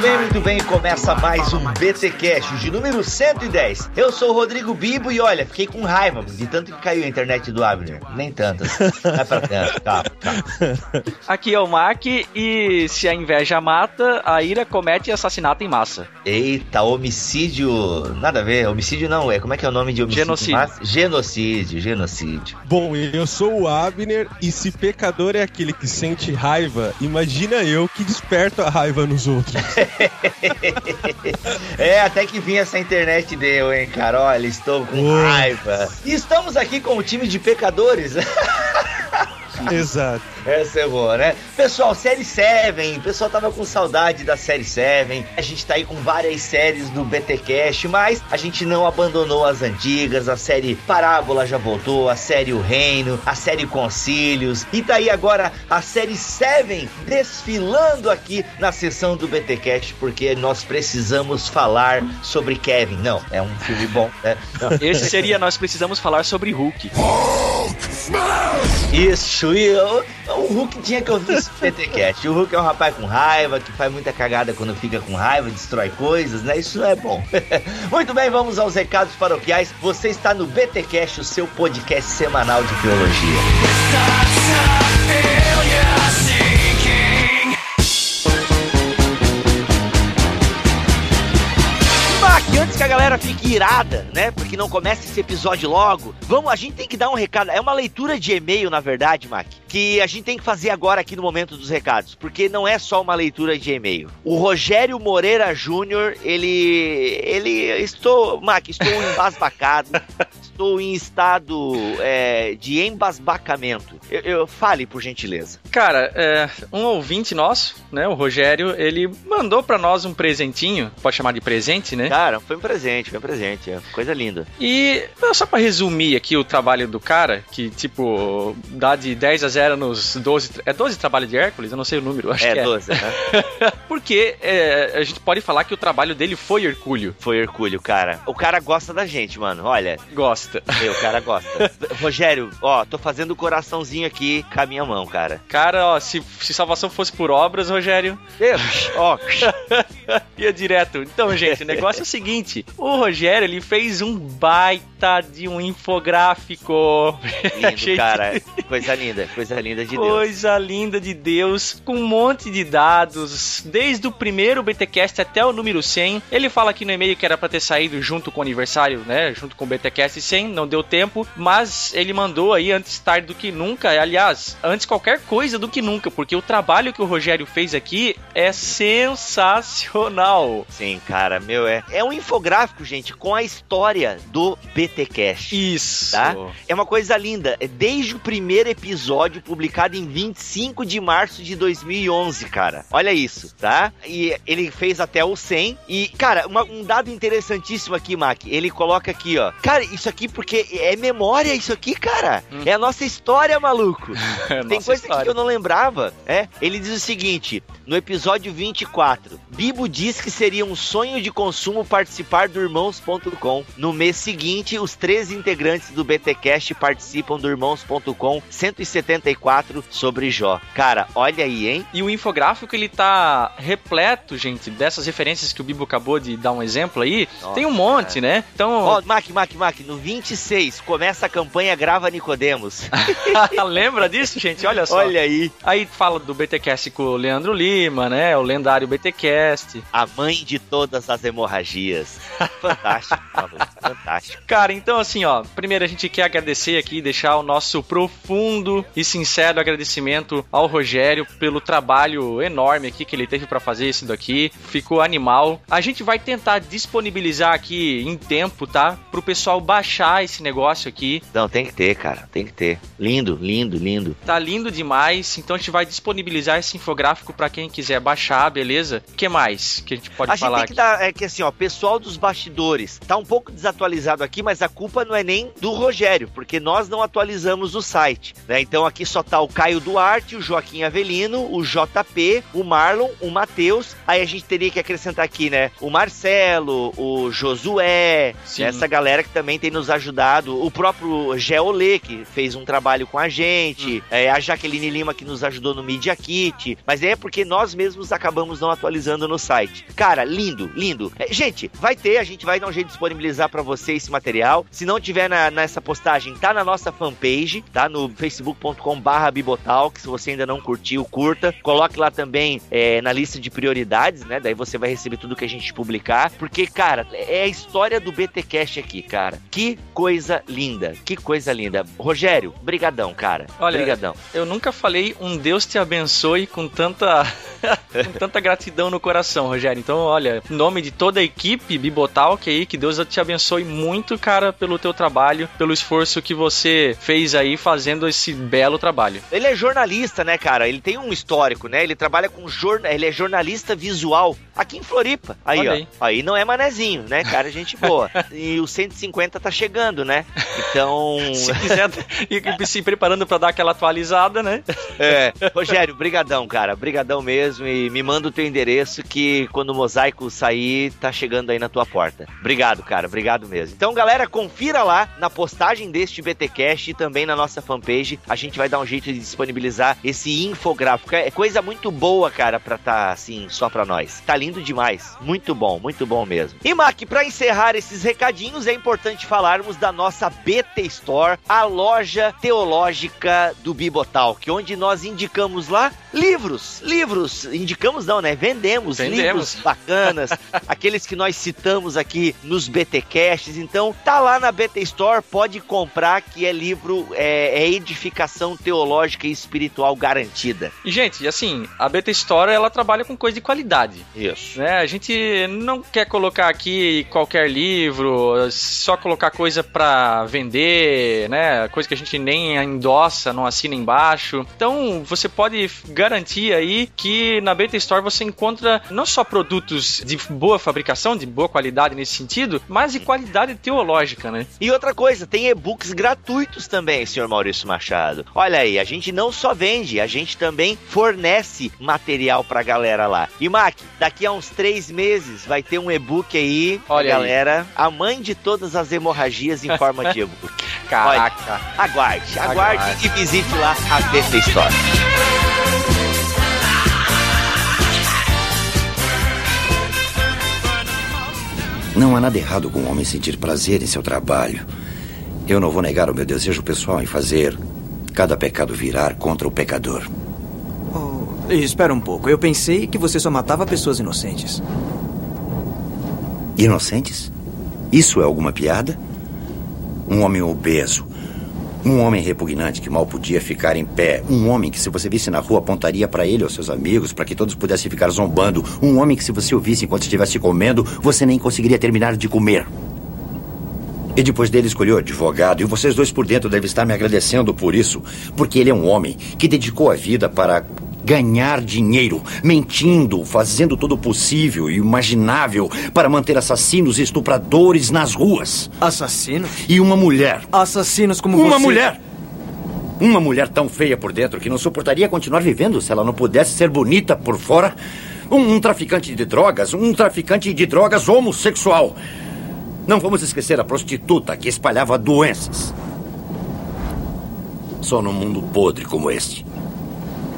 Bem, muito bem, muito bem. Começa mais um BT Cash de número 110. Eu sou o Rodrigo Bibo e olha, fiquei com raiva de tanto que caiu a internet do Abner. Nem tanto. Vai pra dentro. Tá, tá. Aqui é o Mac e se a inveja mata, a ira comete assassinato em massa. Eita, homicídio. Nada a ver. Homicídio não, é. Como é que é o nome de homicídio? Genocídio. Mas- Genocídio, genocídio. Bom, eu sou o Abner e se pecador é aquele que sente raiva, imagina eu que desperto a raiva nos outros. É, até que vinha essa internet deu, hein, cara. Olha, estou com raiva. E estamos aqui com o time de pecadores. Exato. Essa é boa, né? Pessoal, série 7, o pessoal tava com saudade da série 7. A gente tá aí com várias séries do BTcast, mas a gente não abandonou as antigas. A série Parábola já voltou, a série O Reino, a série Concílios. E tá aí agora a série 7 desfilando aqui na sessão do BTcast, porque nós precisamos falar sobre Kevin. Não, é um filme bom, né? Não, Esse seria Nós Precisamos Falar sobre Hulk. Isso, e o, Hulk tinha que ouvir esse PTCast. O Hulk é um rapaz com raiva, que faz muita cagada quando fica com raiva, destrói coisas, né? Isso é bom. Muito bem, vamos aos recados paroquiais. Você está no BTCast, o seu podcast semanal de teologia. Antes que a galera fique irada, né? Porque não começa esse episódio logo. Vamos, a gente tem que dar um recado. É uma leitura de e-mail, na verdade, Mac, que a gente tem que fazer agora aqui no momento dos recados, porque não é só uma leitura de e-mail. O Rogério Moreira Júnior, ele, ele, estou, Mac, estou embasbacado. Estou em estado é, de embasbacamento. Eu, eu- fale, por gentileza. Cara, é, um ouvinte nosso, né, o Rogério, ele mandou pra nós um presentinho, pode chamar de presente, né? Cara, foi um presente, foi um presente. É coisa linda. E só pra resumir aqui o trabalho do cara, que tipo, dá de 10 a 0 nos 12. É 12 trabalho de Hércules? Eu não sei o número, acho é, que é. 12, né? Porque é, a gente pode falar que o trabalho dele foi Hercúleo. Foi Hercúleo, cara. O cara gosta da gente, mano. Olha, Gosta. Meu, o cara gosta. Rogério, ó, tô fazendo o coraçãozinho aqui com a minha mão, cara. Cara, ó, se, se salvação fosse por obras, Rogério, Deus, ó, ia direto. Então, gente, o negócio é o seguinte: o Rogério ele fez um baita de um infográfico. lindo, Gente, cara. Coisa linda, coisa linda de Deus. Coisa linda de Deus, com um monte de dados, desde o primeiro BTcast até o número 100. Ele fala aqui no e-mail que era pra ter saído junto com o aniversário, né? Junto com o BTcast 100, não deu tempo, mas ele mandou aí antes tarde do que nunca. Aliás, antes qualquer coisa do que nunca, porque o trabalho que o Rogério fez aqui é sensacional. Sim, cara, meu, é. É um infográfico, gente, com a história do BTCast. Isso. Tá? É uma coisa linda. Desde o primeiro episódio, publicado em 25 de março de 2011, cara. Olha isso, tá? E ele fez até o 100. E, cara, uma- um dado interessantíssimo aqui, Mac. Ele coloca aqui, ó. Cara, isso aqui porque é memória, isso aqui, cara. Hum. É a nossa história, maluco. Tem Nossa coisa história. que eu não lembrava, é? Ele diz o seguinte, no episódio 24, Bibo diz que seria um sonho de consumo participar do Irmãos.com. No mês seguinte, os três integrantes do BTcast participam do Irmãos.com 174 sobre Jó. Cara, olha aí, hein? E o infográfico ele tá repleto, gente, dessas referências que o Bibo acabou de dar um exemplo aí. Nossa, Tem um monte, né? Então, Ó, Mac, Mac, Mac, no 26 começa a campanha Grava Nicodemos. lembra disso, gente? Olha só. Olha aí, Aí fala do BTcast com o Leandro Lima, né? O lendário BTcast. a mãe de todas as hemorragias. Fantástico, fantástico. Cara, então assim, ó, primeiro a gente quer agradecer aqui e deixar o nosso profundo e sincero agradecimento ao Rogério pelo trabalho enorme aqui que ele teve pra fazer isso daqui. Ficou animal. A gente vai tentar disponibilizar aqui em tempo, tá? Pro pessoal baixar esse negócio aqui. Não, tem que ter, cara, tem que ter. Lindo, lindo, lindo. Tá lindo demais, então a gente vai disponibilizar esse infográfico pra quem quiser baixar, beleza? O que mais que a gente pode a gente falar tem que aqui? dar, é que assim, ó, pessoal dos bastidores, tá um pouco desatualizado aqui, mas a culpa não é nem do Rogério, porque nós não atualizamos o site, né? Então aqui só tá o Caio Duarte, o Joaquim Avelino, o JP, o Marlon, o Matheus. Aí a gente teria que acrescentar aqui, né? O Marcelo, o Josué, Sim. essa galera que também tem nos ajudado. O próprio Geolê, que fez um trabalho com a gente. É, a Jaqueline Lima, que nos ajudou no Media Kit. Mas é porque nós mesmos acabamos não atualizando no site. Cara, lindo, lindo. É, gente, vai ter, a gente vai dar um jeito de disponibilizar pra você esse material. Se não tiver na- nessa postagem, tá na nossa fanpage, tá? No facebook.com barra Bibotalk. Se você ainda não curtiu, curta. Coloque lá também é, na lista de prioridades, né? Daí você vai receber tudo que a gente publicar. Porque, cara, é a história do BTcast aqui, cara. Que coisa linda, que coisa linda. Rogério, brigadão, cara. Olha, brigadão. Eu nunca falei um Deus te abençoe com tanta com tanta gratidão no coração, Rogério. Então, olha, em nome de toda a equipe Bibotalk aí, que Deus te abençoe muito, cara, pelo teu trabalho, pelo esforço que você fez aí fazendo esse belo trabalho. Ele é jornalista, né, cara? Ele tem um histórico, né? Ele trabalha com jornal, ele é jornalista visual aqui em Floripa. Aí, Olha ó. aí. Aí não é manezinho, né, cara? Gente boa. E o 150 tá chegando, né? Então, Se quiser ir se preparando pra dar aquela atualizada, né? é, Rogério, brigadão, cara. Brigadão mesmo e me manda o teu endereço que quando o mosaico sair, tá chegando aí na tua porta. Obrigado, cara. Obrigado mesmo. Então, galera, confira lá na postagem deste BTcast e também na nossa fanpage. A gente vai dar um jeito de disponibilizar esse infográfico. É coisa muito boa, cara, pra tá assim, só pra nós. Tá lindo demais. Muito bom, muito bom mesmo. E Mac, pra encerrar esses recadinhos, é importante falarmos da nossa BT Store, a loja teológica do Bibotalk, onde nós indicamos lá livros, livros, indicamos não, né? Vendemos, Vendemos. livros bacanas, aqueles que nós citamos aqui nos BTcasts. Então, tá lá na BT Store, pode comprar que é livro, é, é edificação teológica e espiritual garantida. E, gente, assim, a Beta Store, ela trabalha com coisa de qualidade. Isso. né? A gente não quer colocar aqui qualquer livro, só colocar coisa pra vender, né? Coisa que a gente nem endossa, não assina embaixo. Então, você pode garantir aí que na Beta Store você encontra não só produtos de boa fabricação, de boa qualidade nesse sentido, mas de qualidade teológica, né? E outra coisa, tem e-books gratuitos também, senhor Maurício Machado. Olha aí, a gente não só vende, a gente também fornece material pra galera lá. E Mac, daqui a uns três meses vai ter um e-book aí, Olha aí. galera, a mãe de todas as hemorragias em forma de e-book. Caraca. Aguarde, aguarde Aguarde. e visite lá a BT Store. Não há nada errado com o homem sentir prazer em seu trabalho. Eu não vou negar o meu desejo pessoal em fazer cada pecado virar contra o pecador. Oh, espera um pouco. Eu pensei que você só matava pessoas inocentes. Inocentes? Isso é alguma piada? Um homem obeso. Um homem repugnante que mal podia ficar em pé. Um homem que, se você visse na rua, apontaria para ele ou seus amigos para que todos pudessem ficar zombando. Um homem que, se você o visse enquanto estivesse comendo, você nem conseguiria terminar de comer. E depois dele escolheu advogado, e vocês dois por dentro devem estar me agradecendo por isso, porque ele é um homem que dedicou a vida para ganhar dinheiro, mentindo, fazendo todo o possível e imaginável para manter assassinos e estupradores nas ruas. Assassinos? E uma mulher. Assassinos como Uma você. mulher! Uma mulher tão feia por dentro que não suportaria continuar vivendo se ela não pudesse ser bonita por fora. Um, um traficante de drogas, um traficante de drogas homossexual. Não vamos esquecer a prostituta que espalhava doenças. Só num mundo podre como este.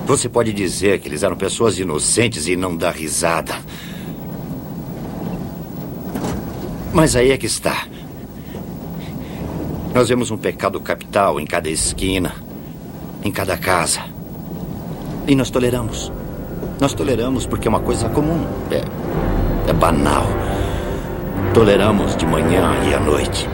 Você pode dizer que eles eram pessoas inocentes e não dar risada. Mas aí é que está. Nós vemos um pecado capital em cada esquina, em cada casa. E nós toleramos. Nós toleramos porque é uma coisa comum. É, é banal. Toleramos de manhã e à noite.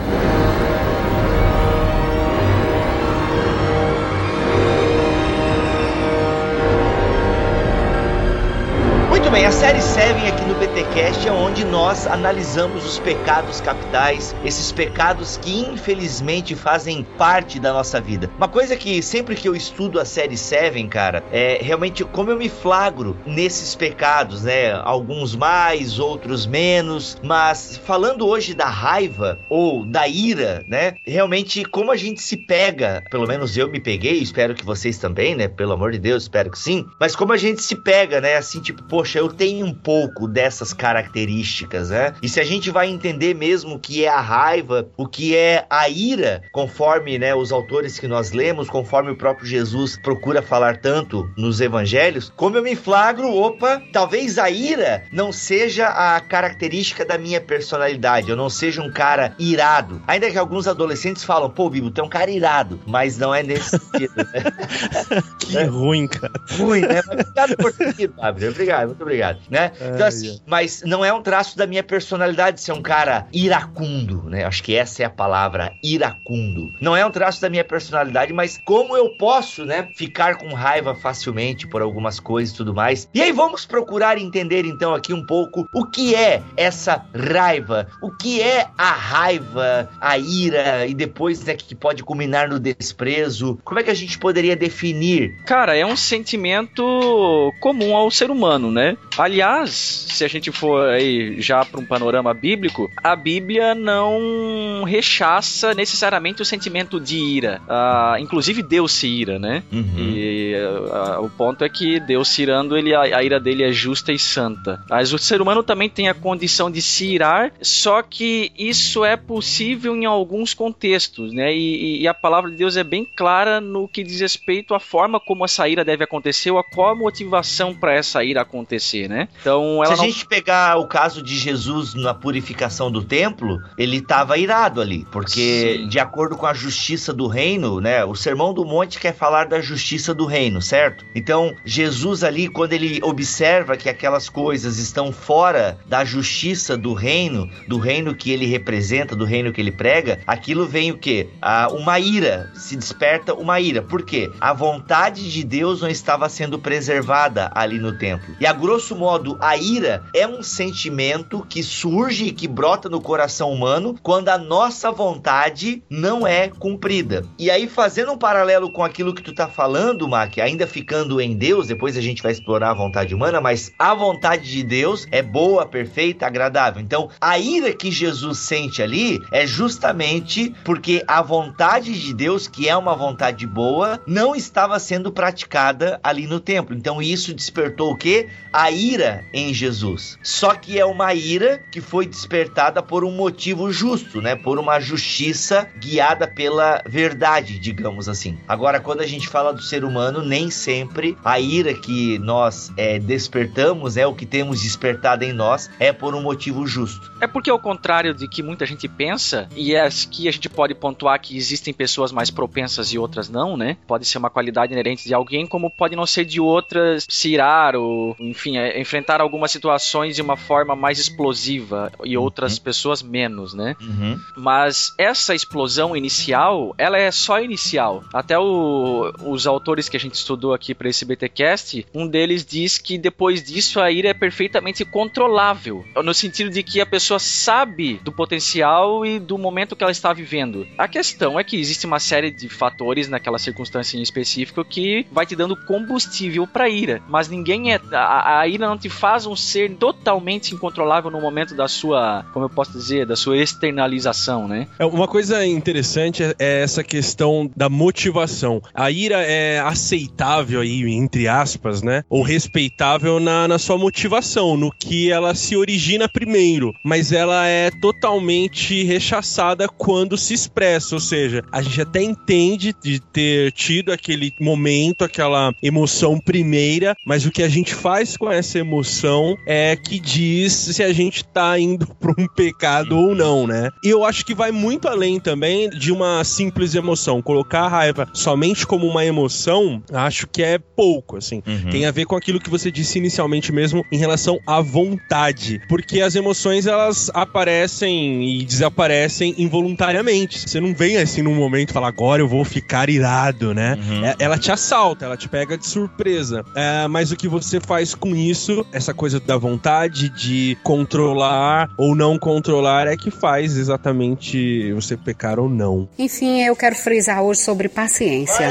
Muito bem, a série 7 aqui no BTcast é onde nós analisamos os pecados capitais, esses pecados que infelizmente fazem parte da nossa vida. Uma coisa que sempre que eu estudo a série 7, cara, é realmente como eu me flagro nesses pecados, né? Alguns mais, outros menos, mas falando hoje da raiva ou da ira, né? Realmente como a gente se pega, pelo menos eu me peguei, espero que vocês também, né? Pelo amor de Deus, espero que sim. Mas como a gente se pega, né? Assim, tipo, poxa, eu tenho um pouco dessas características, né? E se a gente vai entender mesmo o que é a raiva, o que é a ira, conforme, né, os autores que nós lemos, conforme o próprio Jesus procura falar tanto nos evangelhos, como eu me flagro, opa, talvez a ira não seja a característica da minha personalidade, eu não seja um cara irado. Ainda que alguns adolescentes falam, pô, Bibo, tu é um cara irado, mas não é nesse sentido, né? que ruim, cara. Ruim, né? Mas obrigado por ter ido, Fábio. Obrigado, muito obrigado, né? Então, assim, mas não é um traço da minha personalidade ser um cara iracundo, né? Acho que essa é a palavra, iracundo. Não é um traço da minha personalidade, mas como eu posso, né, ficar com raiva facilmente por algumas coisas e tudo mais. E aí vamos procurar entender então aqui um pouco o que é essa raiva, o que é a raiva, a ira e depois né, que pode culminar no desprezo. Como é que a gente poderia definir? Cara, é um sentimento comum ao ser humano, né? Aliás, se a gente for aí já para um panorama bíblico, a Bíblia não rechaça necessariamente o sentimento de ira. Ah, inclusive Deus se ira, né? Uhum. E ah, o ponto é que Deus se irando, ele, a, a ira dele é justa e santa. Mas o ser humano também tem a condição de se irar, só que isso é possível em alguns contextos, né? E, e a palavra de Deus é bem clara no que diz respeito à forma como essa ira deve acontecer ou a qual a motivação para essa ira acontecer, né? Então Se a não... gente pegar o caso de Jesus na purificação do templo, ele estava irado ali, porque Sim. de acordo com a justiça do reino, né? O Sermão do Monte quer falar da justiça do reino, certo? Então, Jesus ali quando ele observa que aquelas coisas estão fora da justiça do reino, do reino que ele representa, do reino que ele prega, aquilo vem o quê? Ah, uma ira, se desperta uma ira. Por quê? A vontade de Deus não estava sendo preservada ali no templo. E a grosso modo, a ira é um sentimento que surge e que brota no coração humano quando a nossa vontade não é cumprida. E aí, fazendo um paralelo com aquilo que tu tá falando, Mac, ainda ficando em Deus, depois a gente vai explorar a vontade humana, mas a vontade de Deus é boa, perfeita, agradável. Então, a ira que Jesus sente ali é justamente porque a vontade de Deus, que é uma vontade boa, não estava sendo praticada ali no templo. Então, isso despertou o quê? A ira em Jesus. Só que é uma ira que foi despertada por um motivo justo, né? Por uma justiça guiada pela verdade, digamos assim. Agora, quando a gente fala do ser humano, nem sempre a ira que nós é, despertamos, é o que temos despertado em nós, é por um motivo justo. É porque ao contrário de que muita gente pensa, e é que a gente pode pontuar que existem pessoas mais propensas e outras não, né? Pode ser uma qualidade inerente de alguém, como pode não ser de outras se irar ou, enfim, é, enfrentar algumas situações de uma forma mais explosiva e outras pessoas menos, né? Uhum. Mas essa explosão inicial, ela é só inicial. Até o- os autores que a gente estudou aqui para esse BTcast, um deles diz que depois disso a ira é perfeitamente controlável, no sentido de que a pessoa sabe do potencial e do momento que ela está vivendo. A questão é que existe uma série de fatores naquela circunstância em específico que vai te dando combustível para ira, mas ninguém é a, a ira não te faz um ser totalmente incontrolável no momento da sua, como eu posso dizer, da sua externalização, né? É, Uma coisa interessante é- é essa questão da motivação. A ira é aceitável aí, entre aspas, né? Ou respeitável na, na sua motivação, no que ela se origina primeiro. Mas ela é totalmente rechaçada quando se expressa. Ou seja, a gente até entende de ter tido aquele momento, aquela emoção primeira, mas o que a gente faz com essa emoção é que diz se a gente tá indo pra um pecado ou não, né? E eu acho que vai muito além também de uma simples emoção. Colocar a raiva somente como uma emoção, acho que é pouco, assim. Tem a ver com aquilo que você disse inicialmente mesmo em relação à vontade. Porque as emoções, elas aparecem e desaparecem involuntariamente. Você não vem assim num momento e fala, agora eu vou ficar irado, né? É- Ela te assalta, ela te pega de surpresa. É, mas o que você faz com isso, essa coisa da vontade de controlar ou não controlar é que faz exatamente você pecar ou não. Enfim, eu quero frisar hoje sobre paciência.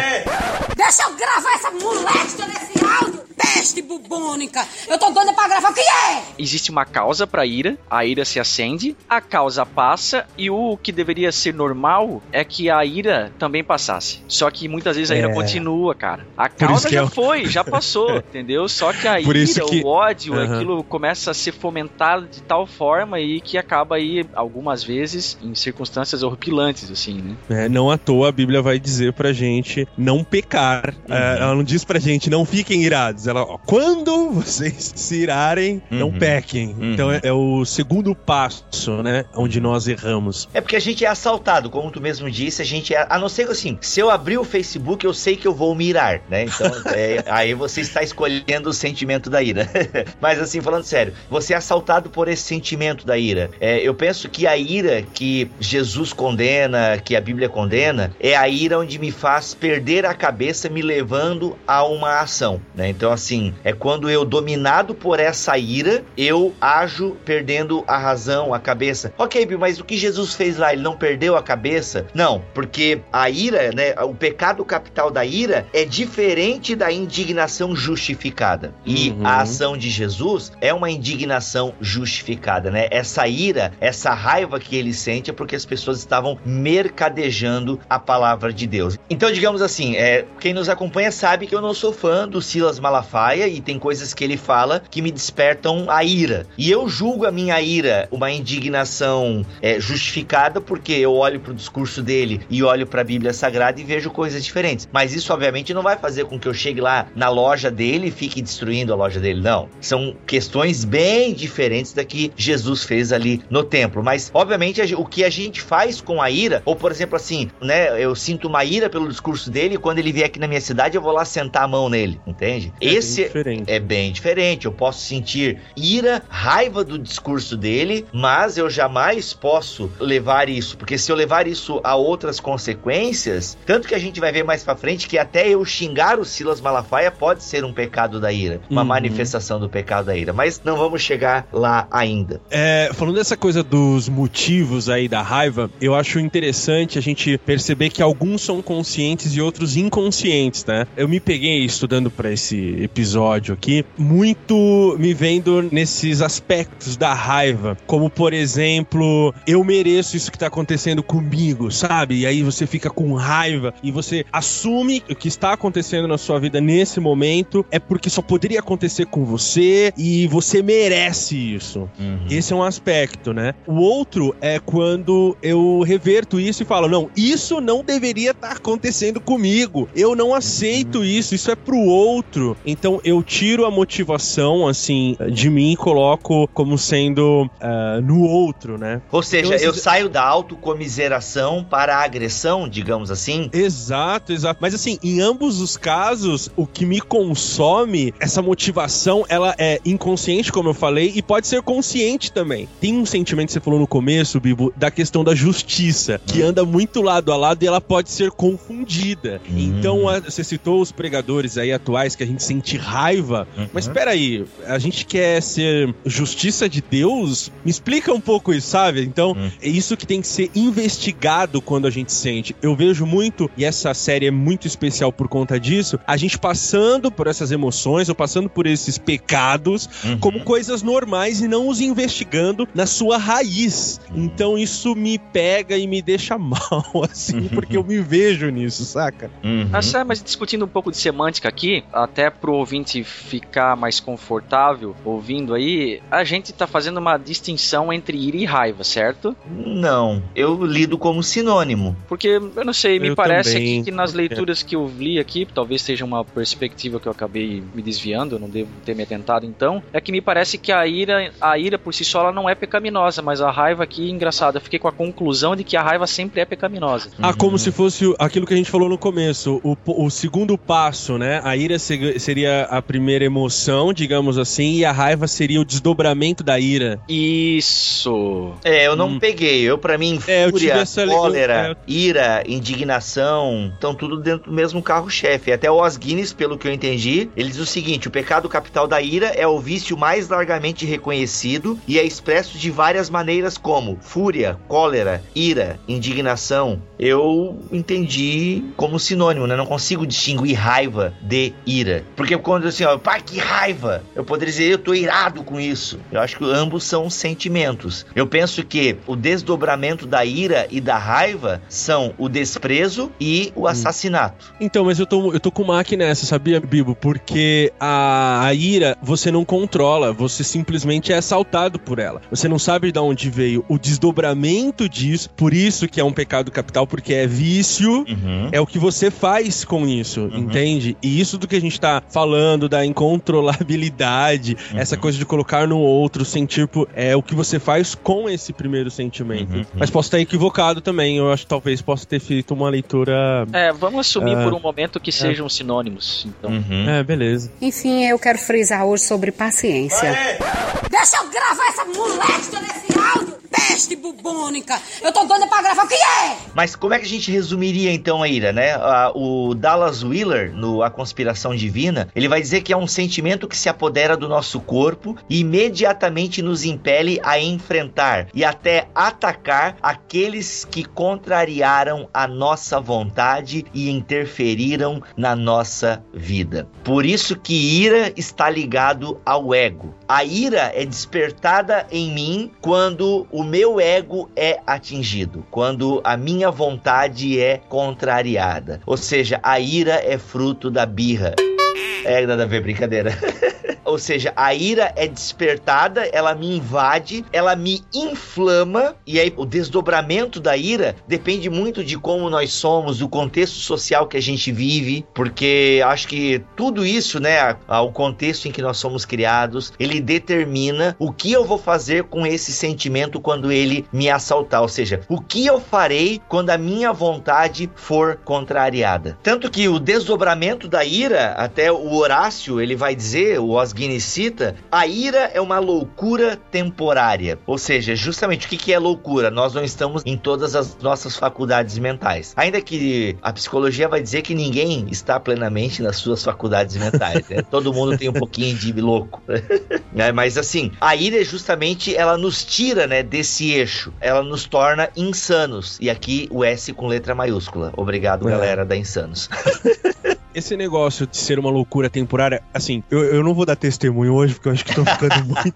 Deixa eu gravar essa moléstia nesse áudio! Peste bubônica! Eu tô doida pra gravar, o que é? Existe uma causa pra ira, a ira se acende, a causa passa e o que deveria ser normal é que a ira também passasse. Só que muitas vezes a ira É. continua, cara. A causa já eu- foi, já passou, entendeu? Só que a Por ira, que- o ódio, Aham. aquilo começa a ser fomentado de tal forma e que acaba aí, algumas vezes, em circunstâncias horripilantes, assim, né? É, não à toa a Bíblia vai dizer pra gente não pecar. É, ela não diz pra gente não fiquem irados. Ela, ó, quando vocês se irarem, não Uhum. pequem. Uhum. Então é, é o segundo passo, né? Onde nós erramos. É porque a gente é assaltado, como tu mesmo disse, a gente é. A não ser que assim, se eu abrir o Facebook, eu sei que eu vou mirar, né? Então, é, aí você está escolhendo o sentimento da ira. Mas assim, falando sério, você é assaltado por esse sentimento da ira. É, eu penso que a ira que Jesus condena, que a Bíblia condena, é a ira onde me faz perder a cabeça, me levando a uma ação, né? Então, assim, é quando eu, dominado por essa ira, eu ajo perdendo a razão, a cabeça. Ok, Bill, mas o que Jesus fez lá? Ele não perdeu a cabeça? Não, porque a ira, né? O pecado capital da ira é diferente da indignação justificada. E Uhum. a ação de Jesus é uma indignação justificada, né? Essa ira, essa raiva que ele sente é porque as pessoas estavam mercadejando a palavra de Deus. Então, digamos assim, é, quem nos acompanha sabe que eu não sou fã do Silas Malafaia e tem coisas que ele fala que me despertam a ira. E eu julgo a minha ira uma indignação é, justificada porque eu olho para o discurso dele e olho para a Bíblia Sagrada e vejo coisas diferentes. Mas isso, obviamente, não vai fazer com que eu chegue lá na loja dele e fique destruindo a loja dele, não. São questões bem diferentes da que Jesus fez ali no templo. Mas, obviamente, o que a gente faz com a ira, ou por exemplo, assim, né, eu sinto uma ira pelo discurso dele e quando ele vier aqui na minha cidade eu vou lá sentar a mão nele, entende? É bem Esse diferente. é bem diferente. Eu posso sentir ira, raiva do discurso dele, mas eu jamais posso levar isso, porque se eu levar isso a outras consequências, tanto que a gente vai ver mais pra frente que até eu xingar o Silas Malafaia pode ser um pecado da ira, uma Uhum. manifestação do pecado da ira, mas não vamos chegar lá ainda. É, falando dessa coisa dos motivos aí da raiva, eu acho interessante a gente perceber que alguns são conscientes e outros inconscientes, né? Eu me peguei estudando pra esse episódio aqui, muito me vendo nesses aspectos da raiva, como por exemplo, eu mereço isso que tá acontecendo comigo, sabe? E aí você fica com raiva e você assume o que está acontecendo na sua vida nesse momento é porque só poderia acontecer com você e você merece isso. Esse é um aspecto, né? O outro é quando eu reverto isso e falo: não, isso não deveria estar acontecendo comigo. Eu não aceito isso, isso é pro outro. Então eu tiro a motivação, assim, de mim e coloco como sendo ah, no outro, né? Ou seja, Então, eu saio da autocomiseração para a agressão, digamos assim. Exato, exato. Mas assim, em ambos os casos, o que me consome, essa motivação, ela é inconsciente, como eu falei, e pode ser consciente também. Tem um sentimento que você falou no começo, Bibo, da questão da justiça, que anda muito lado a lado e ela pode ser confundida. Hum. Então, a- você citou os pregadores aí atuais que a gente sente raiva, mas espera aí, a gente quer ser justiça de Deus? Me explica um pouco isso, sabe? Então, é isso que tem que ser investigado quando a gente sente. Eu vejo muito, e essa série é muito especial por conta disso, a gente passando por essas emoções ou passando por esses pecados como coisas normais e não os investigando na sua raiz. Então isso me pega e me deixa mal, assim, porque eu me vejo nisso, saca? Uhum. Ah, sabe, mas discutindo um pouco de semântica aqui, até pro ouvinte ficar mais confortável ouvindo aí, a gente tá fazendo uma distinção entre ira e raiva, certo? Não, eu lido como sinônimo. Porque, eu não sei, me Eu parece também. que nas leituras que eu li aqui, talvez seja uma perspectiva que eu acabei me desviando, eu não devo ter me atentado então, é que me parece que a ira, a ira por si só ela não é pecaminosa, mas a raiva aqui, engraçado, eu fiquei com a conclusão de que a raiva sempre é pecaminosa. Ah, como se fosse aquilo que a gente falou no começo, o, o segundo passo, né? A ira se- seria seria a primeira emoção, digamos assim, e a raiva seria o desdobramento da ira. Isso. É, eu não peguei. Eu, pra mim, É, fúria, essa li- cólera, eu- ira, indignação, estão tudo dentro do mesmo carro-chefe. Até o Os Guinness, pelo que eu entendi, ele diz o seguinte: o pecado capital da ira é o vício mais largamente reconhecido e é expresso de várias maneiras, como fúria, cólera, ira, indignação. Eu entendi como sinônimo, né? Não consigo distinguir raiva de ira. Porque quando assim, ó, pá, que raiva! Eu poderia dizer, eu tô irado com isso. Eu acho que ambos são sentimentos. Eu penso que o desdobramento da ira e da raiva são o desprezo e o assassinato. Então, mas eu tô, eu tô com o Mac nessa, sabia, Bibo? Porque a, a ira você não controla, você simplesmente é assaltado por ela. Você não sabe de onde veio o desdobramento disso, por isso que é um pecado capital, porque é vício, Uhum. é o que você faz com isso, entende? E isso do que a gente tá falando, da incontrolabilidade, essa coisa de colocar no outro, sentir, por- é o que você faz com esse primeiro sentimento. Mas posso estar equivocado também, eu acho que talvez possa ter feito uma leitura. É, vamos assumir Ah. por um momento que sejam sinônimos. Então, Uhum. É, beleza. Enfim, eu quero frisar hoje sobre paciência. Deixa eu gravar essa moléstia nesse áudio! Peste bubônica! Eu tô doida pra gravar, o que é? Mas como é que a gente resumiria então a ira, né? O Dallas Wheeler, no A Conspiração Divina, ele vai dizer que é um sentimento que se apodera do nosso corpo e imediatamente nos impele a enfrentar e até atacar aqueles que contrariaram a nossa vontade e interferiram na nossa vida. Por isso que ira está ligado ao ego. A ira é despertada em mim quando o meu ego é atingido, quando a minha vontade é contrariada. Ou seja, a ira é fruto da birra. É, nada a ver, brincadeira. Ou seja, a ira é despertada, ela me invade, ela me inflama, e aí o desdobramento da ira depende muito de como nós somos, do contexto social que a gente vive, porque acho que tudo isso, né, o contexto em que nós somos criados, ele determina o que eu vou fazer com esse sentimento quando ele me assaltar, ou seja, o que eu farei quando a minha vontade for contrariada. Tanto que o desdobramento da ira, até o Horácio, ele vai dizer, o Os Guinness cita, a ira é uma loucura temporária. Ou seja, justamente o que que é loucura? Nós não estamos em todas as nossas faculdades mentais. Ainda que a psicologia vai dizer que ninguém está plenamente nas suas faculdades mentais. né? Todo mundo tem um pouquinho de louco. né? Mas assim, a ira é justamente ela nos tira, né, desse eixo. Ela nos torna insanos. E aqui o S com letra maiúscula. Obrigado, É. galera da Insanos. Esse negócio de ser uma loucura temporária, assim, eu, eu não vou dar testemunho hoje, porque eu acho que tô ficando muito.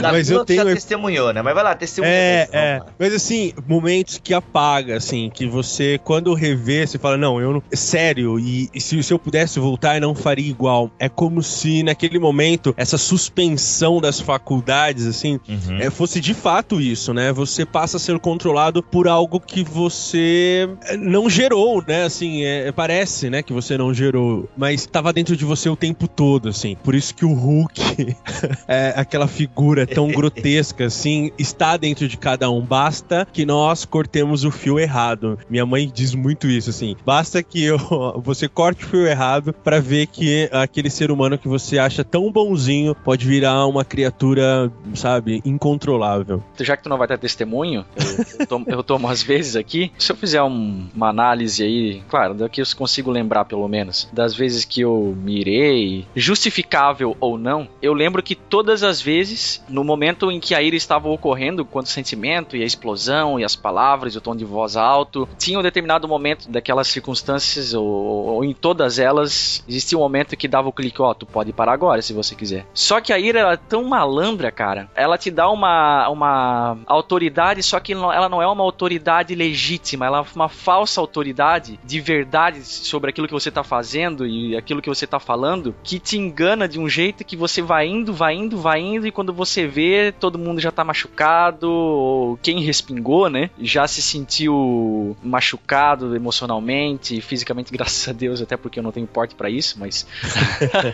Mas eu tenho. já testemunhou, né? Mas vai lá, testemunha. É, é. Mas assim, momentos que apaga, assim, que você, quando revê, você fala, não, eu não. Sério, e, e se, se eu pudesse voltar, eu não faria igual. É como se naquele momento, essa suspensão das faculdades, assim, Uhum. é, fosse de fato isso, né? Você passa a ser controlado por algo que você é, não gerou, né? Assim, é, parece, né, que você não gerou, mas tava dentro de você o tempo todo, assim. Por isso que o Hulk é aquela figura tão grotesca, assim, está dentro de cada um. Basta que nós cortemos o fio errado. Minha mãe diz muito isso, assim. Basta que eu, você corte o fio errado pra ver que aquele ser humano que você acha tão bonzinho pode virar uma criatura, sabe, incontrolável. já que tu não vai ter testemunho, eu, eu tomo, eu tomo às vezes aqui. Se eu fizer um- uma análise aí, claro, daqui eu consigo lembrar pelo menos, das vezes que eu mirei, justificável ou não, eu lembro que todas as vezes, no momento em que a ira estava ocorrendo, quando o sentimento e a explosão e as palavras o tom de voz alto, tinha um determinado momento daquelas circunstâncias, ou, ou em todas elas, existia um momento que dava o clique, ó, tu pode parar agora se você quiser. Só que a ira ela é tão malandra, cara, ela te dá uma, uma autoridade, só que ela não é uma autoridade legítima, ela é uma falsa autoridade de verdade sobre aquilo que você tá fazendo e aquilo que você tá falando, que te engana de um jeito que você vai indo, vai indo, vai indo, e quando você vê, todo mundo já tá machucado, ou quem respingou, né, já se sentiu machucado emocionalmente, fisicamente, graças a Deus, até porque eu não tenho porte pra isso, mas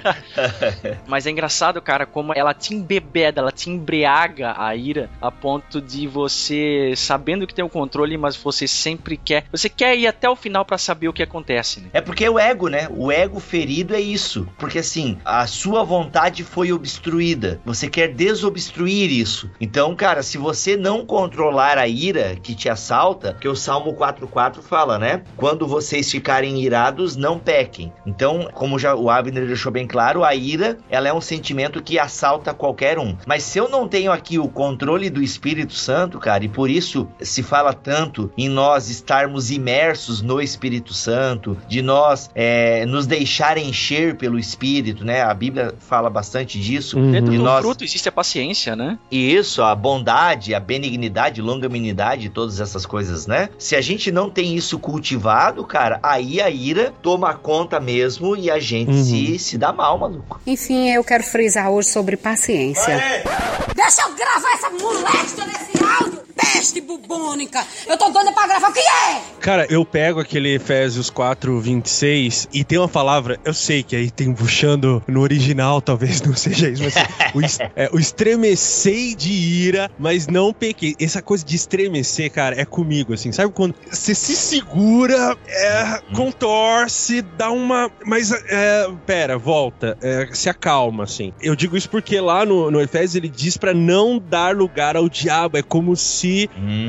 mas é engraçado, cara, como ela te embebeda, ela te embriaga a ira a ponto de você, sabendo que tem o controle, mas você sempre quer. Você quer ir até o final pra saber o que acontece, né? É porque Porque é o ego, né? O ego ferido é isso. Porque assim, a sua vontade foi obstruída. Você quer desobstruir isso. Então, cara, se você não controlar a ira que te assalta, que o Salmo 4.4 fala, né? Quando vocês ficarem irados, não pequem. Então, como já o Abner deixou bem claro, a ira, ela é um sentimento que assalta qualquer um. Mas se eu não tenho aqui o controle do Espírito Santo, cara, e por isso se fala tanto em nós estarmos imersos no Espírito Santo, de nós é, nos deixar encher pelo Espírito, né? A Bíblia fala bastante disso. Uhum. Dentro E do nós- fruto existe a paciência, né? E isso, a bondade, a benignidade, longanimidade, todas essas coisas, né? Se a gente não tem isso cultivado, cara, aí a ira toma conta mesmo e a gente Uhum. se, se dá mal, maluco. Enfim, eu quero frisar hoje sobre paciência. Deixa eu gravar essa moléstia desse áudio! Peste bubônica! Eu tô doida pra gravar, o que é? Cara, eu pego aquele Efésios 4, 26 e tem uma palavra, eu sei que aí tem puxando no original, talvez não seja isso, mas o, es- é, o estremecei de ira, mas não pequei. Essa coisa de estremecer, cara, é comigo, assim, sabe quando você se segura, é, contorce, dá uma. Mas, é, pera, volta, é, se acalma, assim. Eu digo isso porque lá no, no Efésios ele diz pra não dar lugar ao diabo, é como se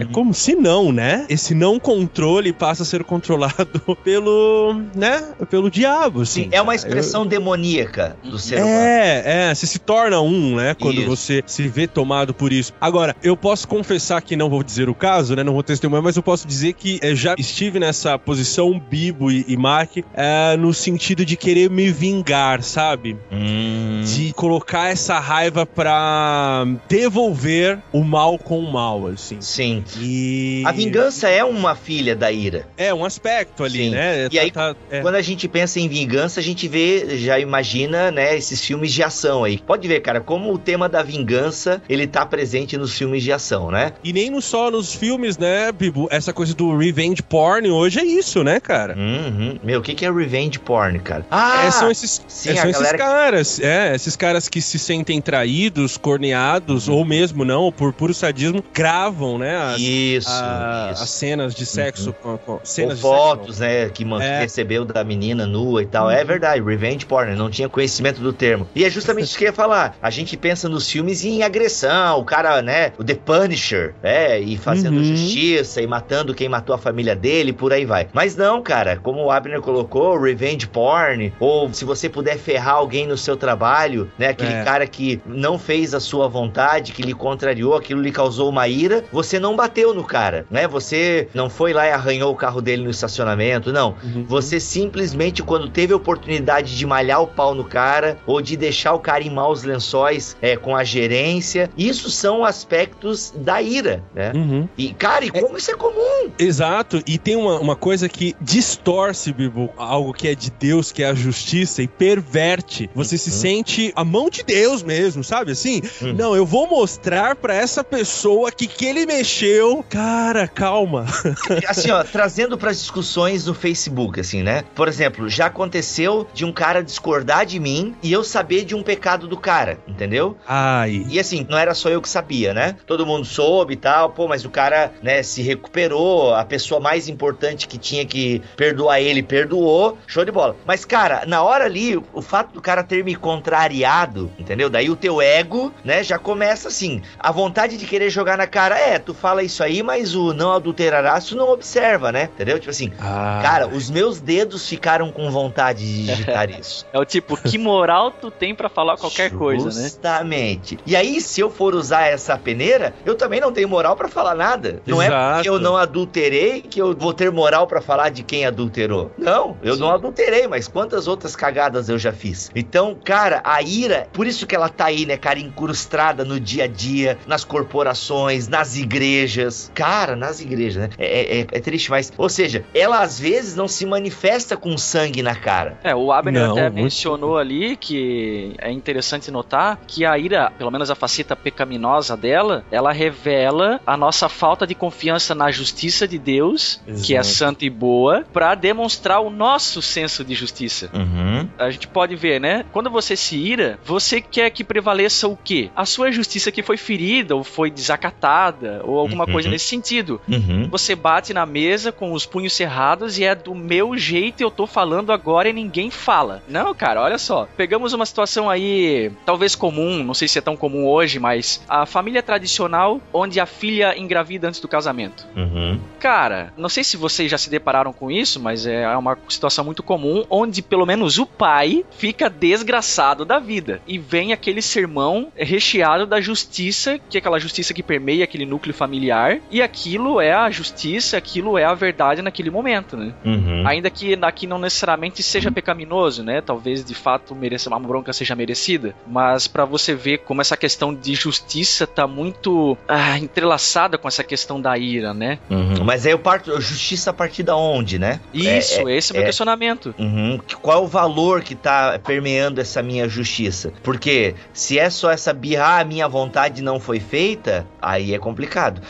é como se não, né? Esse não controle passa a ser controlado pelo, né? Pelo diabo, assim. Sim, é uma expressão demoníaca do Eu- ser humano. É, é, você se torna um, né? Quando Isso. você se vê tomado por isso. Agora, eu posso confessar que não vou dizer o caso, né? Não vou testemunhar, mas eu posso dizer que eh, já estive nessa posição, Bibo e, e Mark, eh, no sentido de querer me vingar, sabe? Hum. de colocar essa raiva pra devolver o mal com o mal, assim. Sim. E. A vingança é uma filha da ira. É um aspecto ali, Sim. né? E aí, tá- é. Quando a gente pensa em vingança, a gente vê, já imagina, né, esses filmes de ação aí. Pode ver, cara, como o tema da vingança, ele tá presente nos filmes de ação, né? E nem no- só nos filmes, né, Bibo? Essa coisa do revenge porn hoje é isso, né, cara? Uhum. Meu, o que que é revenge porn, cara? Ah, É, são esses, sim, é, são esses galera que- caras, é, esses caras que se sentem traídos, corneados, ou mesmo não, por puro sadismo, gravam, né, as, Isso, a- isso. as cenas de sexo, com, com- Ou cenas de fotos, né, que É. recebeu da menina nua e tal. É verdade, revenge porn, não tinha conhecimento do termo. E é justamente isso que eu ia falar. A gente pensa nos filmes em agressão, o cara, né, o The Punisher, é, e fazendo Uhum. justiça e matando quem matou a família dele, por aí vai. Mas não, cara, como o Abner colocou, revenge porn, ou se você puder ferrar alguém no seu trabalho, né, aquele É. cara que não fez a sua vontade, que lhe contrariou, aquilo lhe causou uma ira, você não bateu no cara, né? Você não foi lá e arranhou o carro dele no estacionamento, não. Uhum. Você simplesmente, quando teve a oportunidade de malhar o pau no cara, ou de deixar o cara em maus lençóis é, com a gerência, isso são aspectos da ira, né? Uhum. E, cara, e como isso é comum? Exato, e tem uma, uma coisa que distorce, Bibo, algo que é de Deus, que é a justiça, e perverte. Você se sente a mão de Deus mesmo, sabe? Assim, Uhum. não, eu vou mostrar pra essa pessoa que que ele mexeu. Cara, calma. assim, ó, trazendo para discussões no Facebook, assim, né? Por exemplo, já aconteceu de um cara discordar de mim e eu saber de um pecado do cara, entendeu? Ai. E assim, não era só eu que sabia, né? Todo mundo soube e tal, pô, mas o cara, né, se recuperou, a pessoa mais importante que tinha que perdoar ele perdoou, show de bola. Mas, cara, na hora ali, o- o fato do cara ter me contrariado, entendeu? Daí o teu ego, né, já começa assim, a vontade de querer jogar na cara, é, tu fala isso aí, mas o não adulterarás, tu não observa, né? Entendeu? Tipo assim, Ah. cara, os meus dedos ficaram com vontade de digitar isso. É o tipo, que moral tu tem pra falar qualquer coisa, né? Justamente. E aí, se eu for usar essa peneira, eu também não tenho moral pra falar nada. Não é Exato. porque eu não adulterei que eu vou ter moral pra falar de quem adulterou. Não, eu não adulterei, mas quantas outras cagadas eu já fiz. Então, cara, a ira, por isso que ela tá aí, né, cara, incrustada no dia a dia, nas corporações, nas igrejas. Cara, nas igrejas, né? É, é- é triste, mas. Ou seja, ela às vezes não se manifesta com sangue na cara. É, o Abner Não, até muito- mencionou ali que é interessante notar que a ira, pelo menos a faceta pecaminosa dela, ela revela a nossa falta de confiança na justiça de Deus, que é Exato. santa e boa, pra demonstrar o nosso senso de justiça. Uhum. A gente pode ver, né? Quando você se ira, você quer que prevaleça o quê? A sua justiça que foi ferida ou foi desacatada ou alguma Uhum. coisa nesse sentido. Uhum. Você bate na mesa com os punhos cerrados, e é do meu jeito, eu tô falando agora e ninguém fala. Não, cara, olha só. Pegamos uma situação aí, talvez comum, não sei se é tão comum hoje, mas a família tradicional onde a filha engravida antes do casamento. Uhum. Cara, não sei se vocês já se depararam com isso, mas é uma situação muito comum onde pelo menos o pai fica desgraçado da vida e vem aquele sermão recheado da justiça, que é aquela justiça que permeia aquele núcleo familiar, e aquilo é a justiça, aquilo é a verdade naquele momento, né? Uhum. Ainda que aqui não necessariamente seja pecaminoso, né? Talvez de fato mereça uma bronca seja merecida, mas para você ver como essa questão de justiça tá muito ah, entrelaçada com essa questão da ira, né? Uhum. Mas aí eu parto justiça a partir da onde, né? Isso, É- é- esse é o meu é- questionamento. Uhum. Qual é o valor que tá permeando essa minha justiça? Porque se é só essa birra, ah, a minha vontade não foi feita, aí é complicado.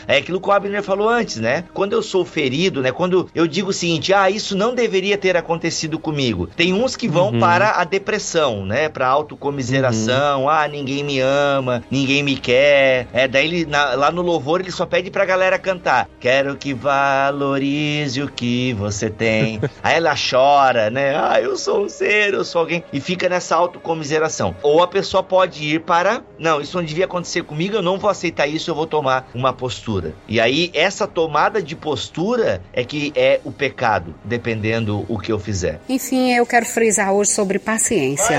É aquilo que o Abner falou antes, né? Quando eu sou ferido, né? Quando eu digo o seguinte, ah, isso não deveria ter acontecido comigo. Tem uns que vão Uhum. para a depressão, né? Pra autocomiseração, ah, ninguém me ama, ninguém me quer. É, daí ele, na- lá no louvor ele só pede pra galera cantar. Quero que valorize o que você tem. Aí ela chora, né? Ah, eu sou um ser, eu sou alguém. E fica nessa autocomiseração. Ou a pessoa pode ir para, não, isso não devia acontecer comigo, eu não vou aceitar isso, eu vou tomar uma postura. E aí, essa tomada de postura é que é o pecado, dependendo o que eu fizer. Enfim, eu quero frisar hoje sobre paciência.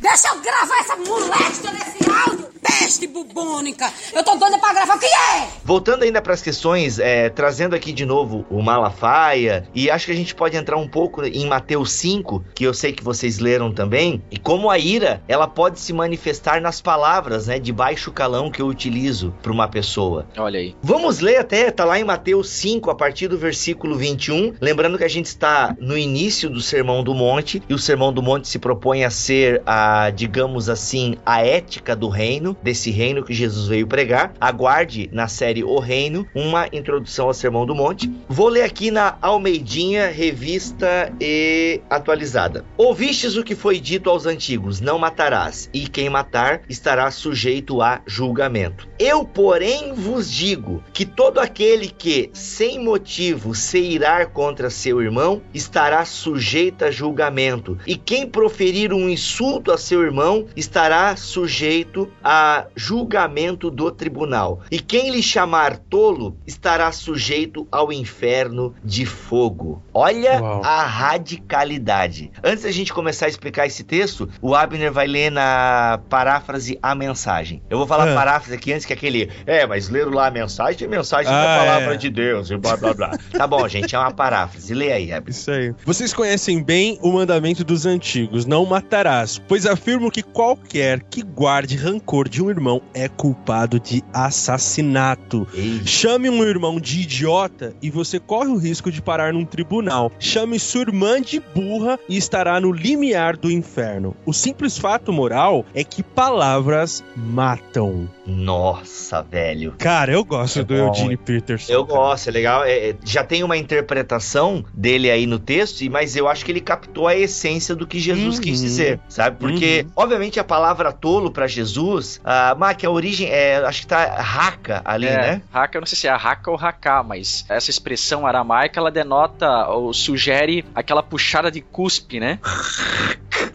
Deixa eu gravar essa moléstia nesse áudio, peste bubônica. Eu tô doida pra gravar, o que é? Voltando ainda para as questões, é, trazendo aqui de novo o Malafaia, e acho que a gente pode entrar um pouco em Mateus 5, que eu sei que vocês leram também, e como a ira, ela pode se manifestar nas palavras, né, de baixo calão que eu utilizo para uma pessoa. Olha aí. Vamos ler até, tá lá em Mateus 5, a partir do versículo 21. Lembrando que a gente está no início do Sermão do Monte, e o Sermão do Monte se propõe a ser a, digamos assim, a ética do reino, desse reino que Jesus veio pregar. Aguarde na série O Reino uma introdução ao Sermão do Monte. Vou ler aqui na Almeidinha, revista e atualizada. Ouvistes o que foi dito aos antigos: não matarás, e quem matar estará sujeito a julgamento. Eu, porém, vos digo que todo aquele que, sem motivo, se irar contra seu irmão, estará sujeito a julgamento. E quem proferir um insulto a seu irmão estará sujeito a julgamento do tribunal. E quem lhe chamar tolo estará sujeito ao inferno de fogo. Olha Uau. a radicalidade. Antes da gente começar a explicar esse texto, o Abner vai ler na paráfrase a mensagem. Eu vou falar Ah. paráfrase aqui antes que aquele. É, mas leram lá a mensagem, a mensagem Ah, da palavra é. de Deus e blá blá blá. tá bom, gente, é uma paráfrase. Lê aí, Abner. Isso aí. Vocês conhecem bem o mandamento dos antigos: não matarás, pois afirmo que qualquer que guarde rancor de um irmão é culpado de assassinato. Ei, Chame um irmão de idiota e você corre o risco de parar num tribunal. Chame sua irmã de burra e estará no limiar do inferno. O simples fato moral é que palavras matam. Nossa, velho. Cara, eu gosto É do bom, Eugene? Peterson. Eu cara. gosto, é legal. É, é, já tem uma interpretação dele aí no texto, mas eu acho que ele captou a essência do que Jesus Uhum. quis dizer, sabe? Porque, Uhum. obviamente, a palavra tolo pra Jesus, ah, Mac, a origem é, acho que tá raca ali, é, né? Haka, eu não sei se é haka ou haká, mas essa expressão aramaica ela denota ou sugere aquela puxada de cuspe, né?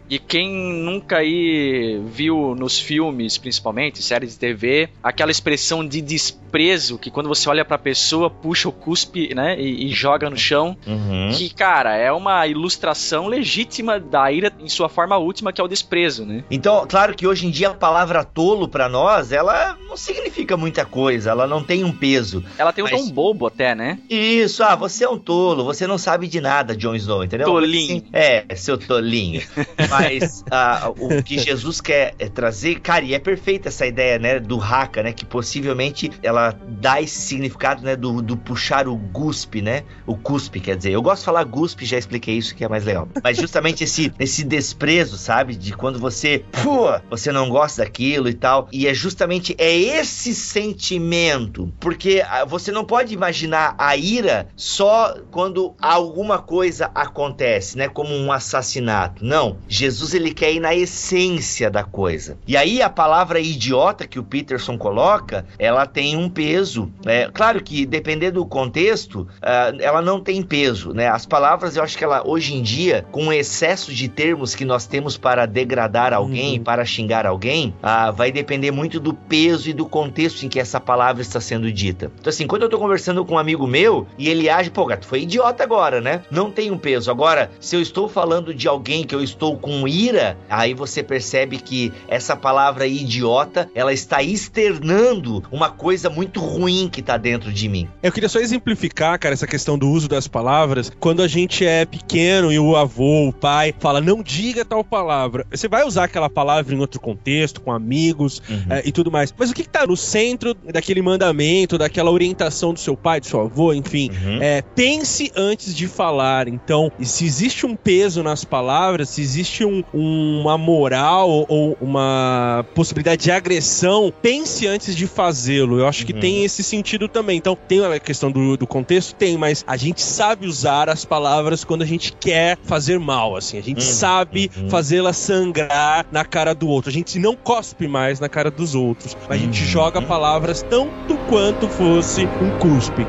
E quem nunca aí viu nos filmes, principalmente, séries de TV, aquela expressão de desprezo que quando você olha pra pessoa, puxa o cuspe, né, e, e joga no chão, Uhum. que, cara, é uma ilustração legítima da ira em sua forma última, que é o desprezo, né? Então, claro que hoje em dia a palavra tolo pra nós, ela não significa muita coisa, ela não tem um peso. Ela tem um Mas- tom bobo até, né? Isso, ah, você é um tolo, você não sabe de nada, Jon Snow, entendeu? Tolinho. É, seu tolinho. Mas ah, o que Jesus quer é trazer, cara, e é perfeita essa ideia, né, do haka, né, que possivelmente ela dá esse significado, né, do, do puxar o guspe, né, o cuspe, quer dizer. Eu gosto de falar guspe, já expliquei isso que é mais legal. Mas justamente esse, esse desprezo, sabe, de quando você, pô, você não gosta daquilo e tal. E é justamente, é esse sentimento, porque ah, você não pode imaginar a ira só quando alguma coisa acontece, né, como um assassinato. Não, Jesus Jesus ele quer ir na essência da coisa. E aí a palavra idiota que o Peterson coloca, ela tem um peso. É, claro que dependendo do contexto, uh, ela não tem peso, né? As palavras, eu acho que ela hoje em dia, com o excesso de termos que nós temos para degradar alguém, uhum. para xingar alguém, uh, vai depender muito do peso e do contexto em que essa palavra está sendo dita. Então assim, quando eu tô conversando com um amigo meu e ele age, pô, gato, foi idiota agora, né? Não tem um peso. Agora, se eu estou falando de alguém que eu estou com ira, aí você percebe que essa palavra idiota, ela está externando uma coisa muito ruim que está dentro de mim. Eu queria só exemplificar, cara, essa questão do uso das palavras. Quando a gente é pequeno e o avô, o pai, fala, não diga tal palavra. Você vai usar aquela palavra em outro contexto, com amigos uhum. é, e tudo mais. Mas o que está no centro daquele mandamento, daquela orientação do seu pai, do seu avô, enfim? Uhum. É, pense antes de falar. Então, se existe um peso nas palavras, se existe um, uma moral ou uma possibilidade de agressão, pense antes de fazê-lo. Eu acho que uhum. tem esse sentido também. Então, tem a questão do, do contexto? Tem, mas a gente sabe usar as palavras quando a gente quer fazer mal, assim. A gente uhum. sabe uhum. fazê-las sangrar na cara do outro. A gente não cospe mais na cara dos outros, mas a gente uhum. joga palavras tanto quanto fosse um cuspe.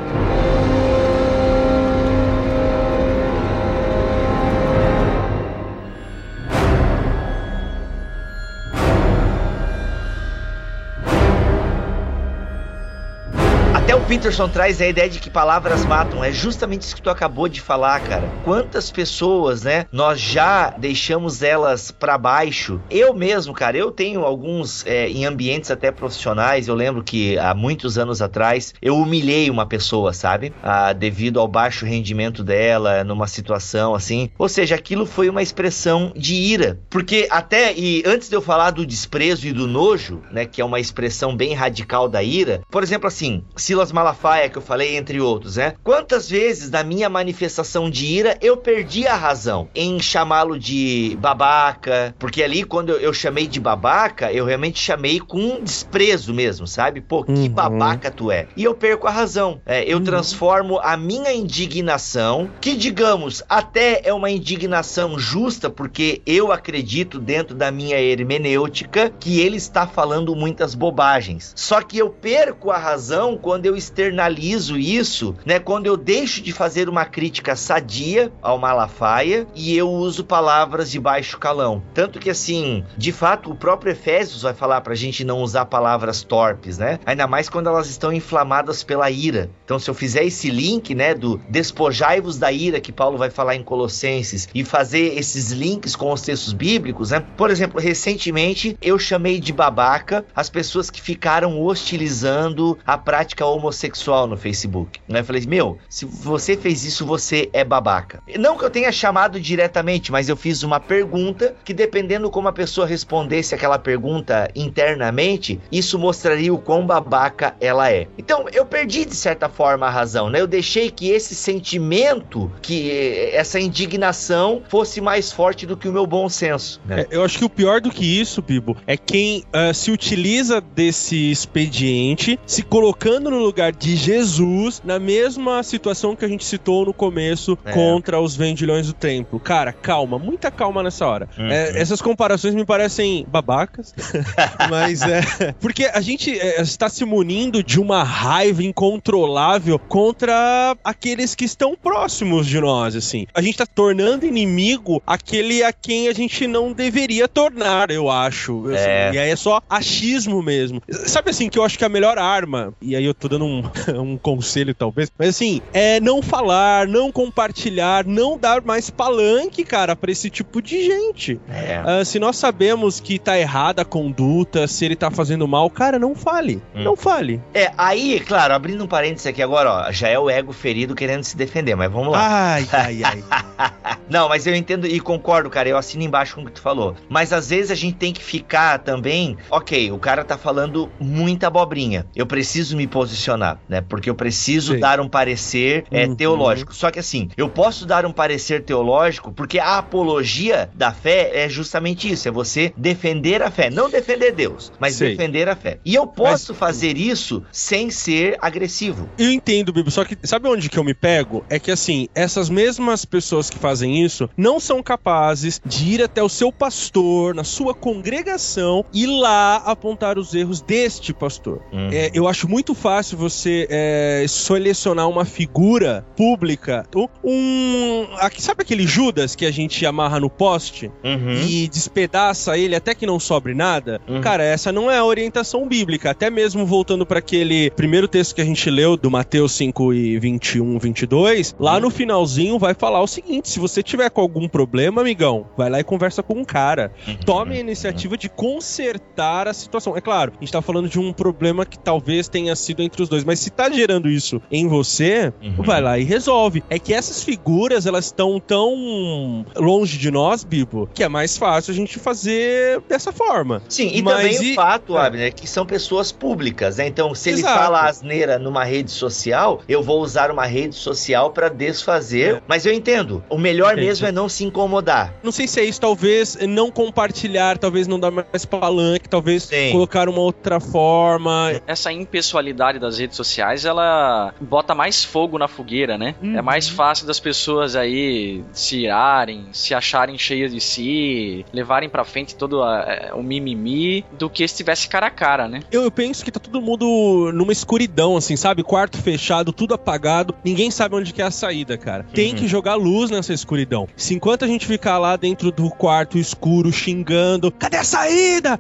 Peterson traz a ideia de que palavras matam. É justamente isso que tu acabou de falar, cara. Quantas pessoas, né, nós já deixamos elas para baixo. Eu mesmo, cara, eu tenho alguns é, em ambientes até profissionais. Eu lembro que há muitos anos atrás eu humilhei uma pessoa, sabe? Ah, devido ao baixo rendimento dela, numa situação assim. Ou seja, aquilo foi uma expressão de ira. Porque até, e antes de eu falar do desprezo e do nojo, né, que é uma expressão bem radical da ira, por exemplo, assim, Silas Malafaia que eu falei, entre outros, né? Quantas vezes na minha manifestação de ira eu perdi a razão em chamá-lo de babaca? Porque ali, quando eu, chamei de babaca, eu realmente chamei com desprezo mesmo, sabe? Pô, que uhum. babaca tu é. E eu perco a razão. É, eu uhum. transformo a minha indignação, que digamos, até é uma indignação justa, porque eu acredito dentro da minha hermenêutica que ele está falando muitas bobagens. Só que eu perco a razão quando eu externalizo isso, né, quando eu deixo de fazer uma crítica sadia ao Malafaia e eu uso palavras de baixo calão. Tanto que assim, de fato, o próprio Efésios vai falar pra gente não usar palavras torpes, né? Ainda mais quando elas estão inflamadas pela ira. Então, se eu fizer esse link, né, do despojai-vos da ira que Paulo vai falar em Colossenses e fazer esses links com os textos bíblicos, né? Por exemplo, recentemente eu chamei de babaca as pessoas que ficaram hostilizando a prática homossexual homossexual no Facebook. Né? Falei, meu, se você fez isso, você é babaca. Não que eu tenha chamado diretamente, mas eu fiz uma pergunta que, dependendo como a pessoa respondesse aquela pergunta internamente, isso mostraria o quão babaca ela é. Então, eu perdi de certa forma a razão, né? Eu deixei que esse sentimento, que essa indignação fosse mais forte do que o meu bom senso. Né? É, eu acho que o pior do que isso, Bibo, é quem uh, se utiliza desse expediente, se colocando no lugar de Jesus na mesma situação que a gente citou no começo é. contra os vendilhões do templo. Cara, calma, muita calma nessa hora. Uhum. É, essas comparações me parecem babacas, mas é. Porque a gente é, está se munindo de uma raiva incontrolável contra aqueles que estão próximos de nós, assim. A gente está tornando inimigo aquele a quem a gente não deveria tornar, eu acho. Assim, é. E aí é só achismo mesmo. Sabe assim, que eu acho que a melhor arma, e aí eu tô dando um um, conselho, talvez. Mas assim, é não falar, não compartilhar, não dar mais palanque, cara, pra esse tipo de gente. É. Uh, se nós sabemos que tá errada a conduta, se ele tá fazendo mal, cara, não fale. Hum. Não fale. É, aí, claro, abrindo um parênteses aqui agora, ó, já é o ego ferido querendo se defender, mas vamos lá. Ai, ai, ai. não, mas eu entendo e concordo, cara, eu assino embaixo com o que tu falou. Mas às vezes a gente tem que ficar também, ok, o cara tá falando muita abobrinha. Eu preciso me posicionar funcionar, né? Porque eu preciso Sim. dar um parecer é, Uhum. teológico. Só que assim, eu posso dar um parecer teológico porque a apologia da fé é justamente isso, é você defender a fé, não defender Deus, mas Sei. defender a fé. E eu posso fazer isso sem ser agressivo. Eu entendo, Bibo, só que sabe onde que eu me pego? É que assim, essas mesmas pessoas que fazem isso não são capazes de ir até o seu pastor, na sua congregação, e lá apontar os erros deste pastor. Uhum. É, eu acho muito fácil você é, selecionar uma figura pública, um. aqui- sabe aquele Judas que a gente amarra no poste? Uhum. e despedaça ele até que não sobre nada, Uhum. cara, essa não é a orientação bíblica. Até mesmo voltando para aquele primeiro texto que a gente leu do Mateus 5 e 21, 22, lá Uhum. no finalzinho vai falar o seguinte: se você tiver com algum problema, amigão, vai lá e conversa com um cara. Uhum. Tome a iniciativa de consertar a situação. É claro, a gente tá falando de um problema que talvez tenha sido entre os dois, mas se tá gerando isso em você, Uhum. vai lá e resolve. É que essas figuras, elas estão tão longe de nós, Bibo, que é mais fácil a gente fazer dessa forma. Sim, e Mas também e- o fato, é. Abner, que são pessoas públicas, né? Então, se ele Exato. fala asneira numa rede social, eu vou usar uma rede social pra desfazer. É. Mas eu entendo. O melhor Entendi. mesmo é não se incomodar. Não sei se é isso, talvez não compartilhar, talvez não dar mais palanque, talvez Sim. colocar uma outra forma. Essa impessoalidade das redes sociais, ela bota mais fogo na fogueira, né? Uhum. É mais fácil das pessoas aí se irarem, se acharem cheias de si, levarem pra frente todo a- é, o mimimi, do que se estivesse cara a cara, né? Eu, eu penso que tá todo mundo numa escuridão, assim, sabe? Quarto fechado, tudo apagado, ninguém sabe onde que é a saída, cara. Tem Uhum. que jogar luz nessa escuridão. Se enquanto a gente ficar lá dentro do quarto escuro xingando, cadê a saída?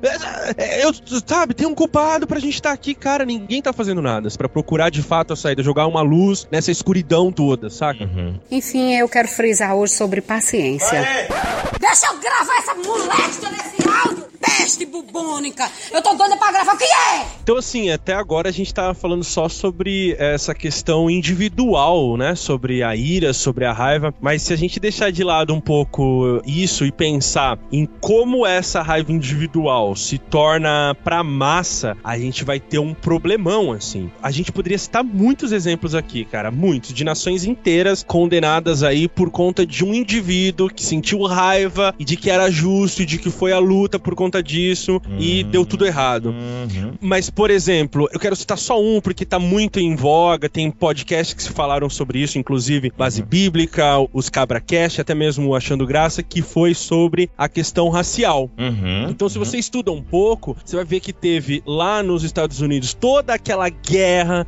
É, Eu, sabe, tem um culpado pra gente estar aqui, cara. Ninguém tá fazendo nada pra procurar de fato a saída, jogar uma luz nessa escuridão toda, saca? Enfim, eu quero frisar hoje sobre paciência. Deixa eu gravar essa moléstia nesse áudio! Peste bubônica! Eu tô doida pra gravar, o que é? Então, assim, até agora a gente tá falando só sobre essa questão individual, né? Sobre a ira, sobre a raiva. Mas se a gente deixar de lado um pouco isso e pensar em como essa raiva individual se torna pra massa, a gente vai ter um problemão, assim. A gente poderia citar muitos exemplos aqui, cara. Muitos. De nações inteiras condenadas aí por conta de um indivíduo que sentiu raiva e de que era justo e de que foi a luta por conta disso e deu tudo errado. Mas, por exemplo, eu quero citar só um, porque tá muito em voga, tem podcasts que se falaram sobre isso, inclusive Base Bíblica, os CabraCast, até mesmo o Achando Graça, que foi sobre a questão racial. Uhum. Então, se você estuda um pouco, você vai ver que teve lá nos Estados Unidos toda aquela guerra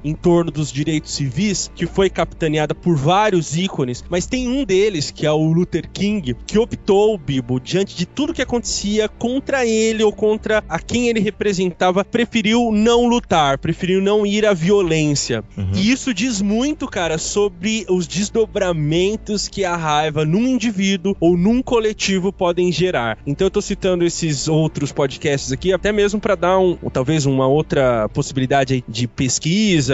em torno dos direitos civis, que foi capitaneada por vários ícones, mas tem um deles, que é o Luther King, que optou, Bibo, diante de tudo que acontecia contra ele ou contra a quem ele representava, preferiu não lutar, preferiu não ir à violência. E isso diz muito, cara, sobre os desdobramentos que a raiva num indivíduo ou num coletivo podem gerar. Então eu tô citando esses outros podcasts aqui, até mesmo para dar um, talvez uma outra possibilidade de pesquisa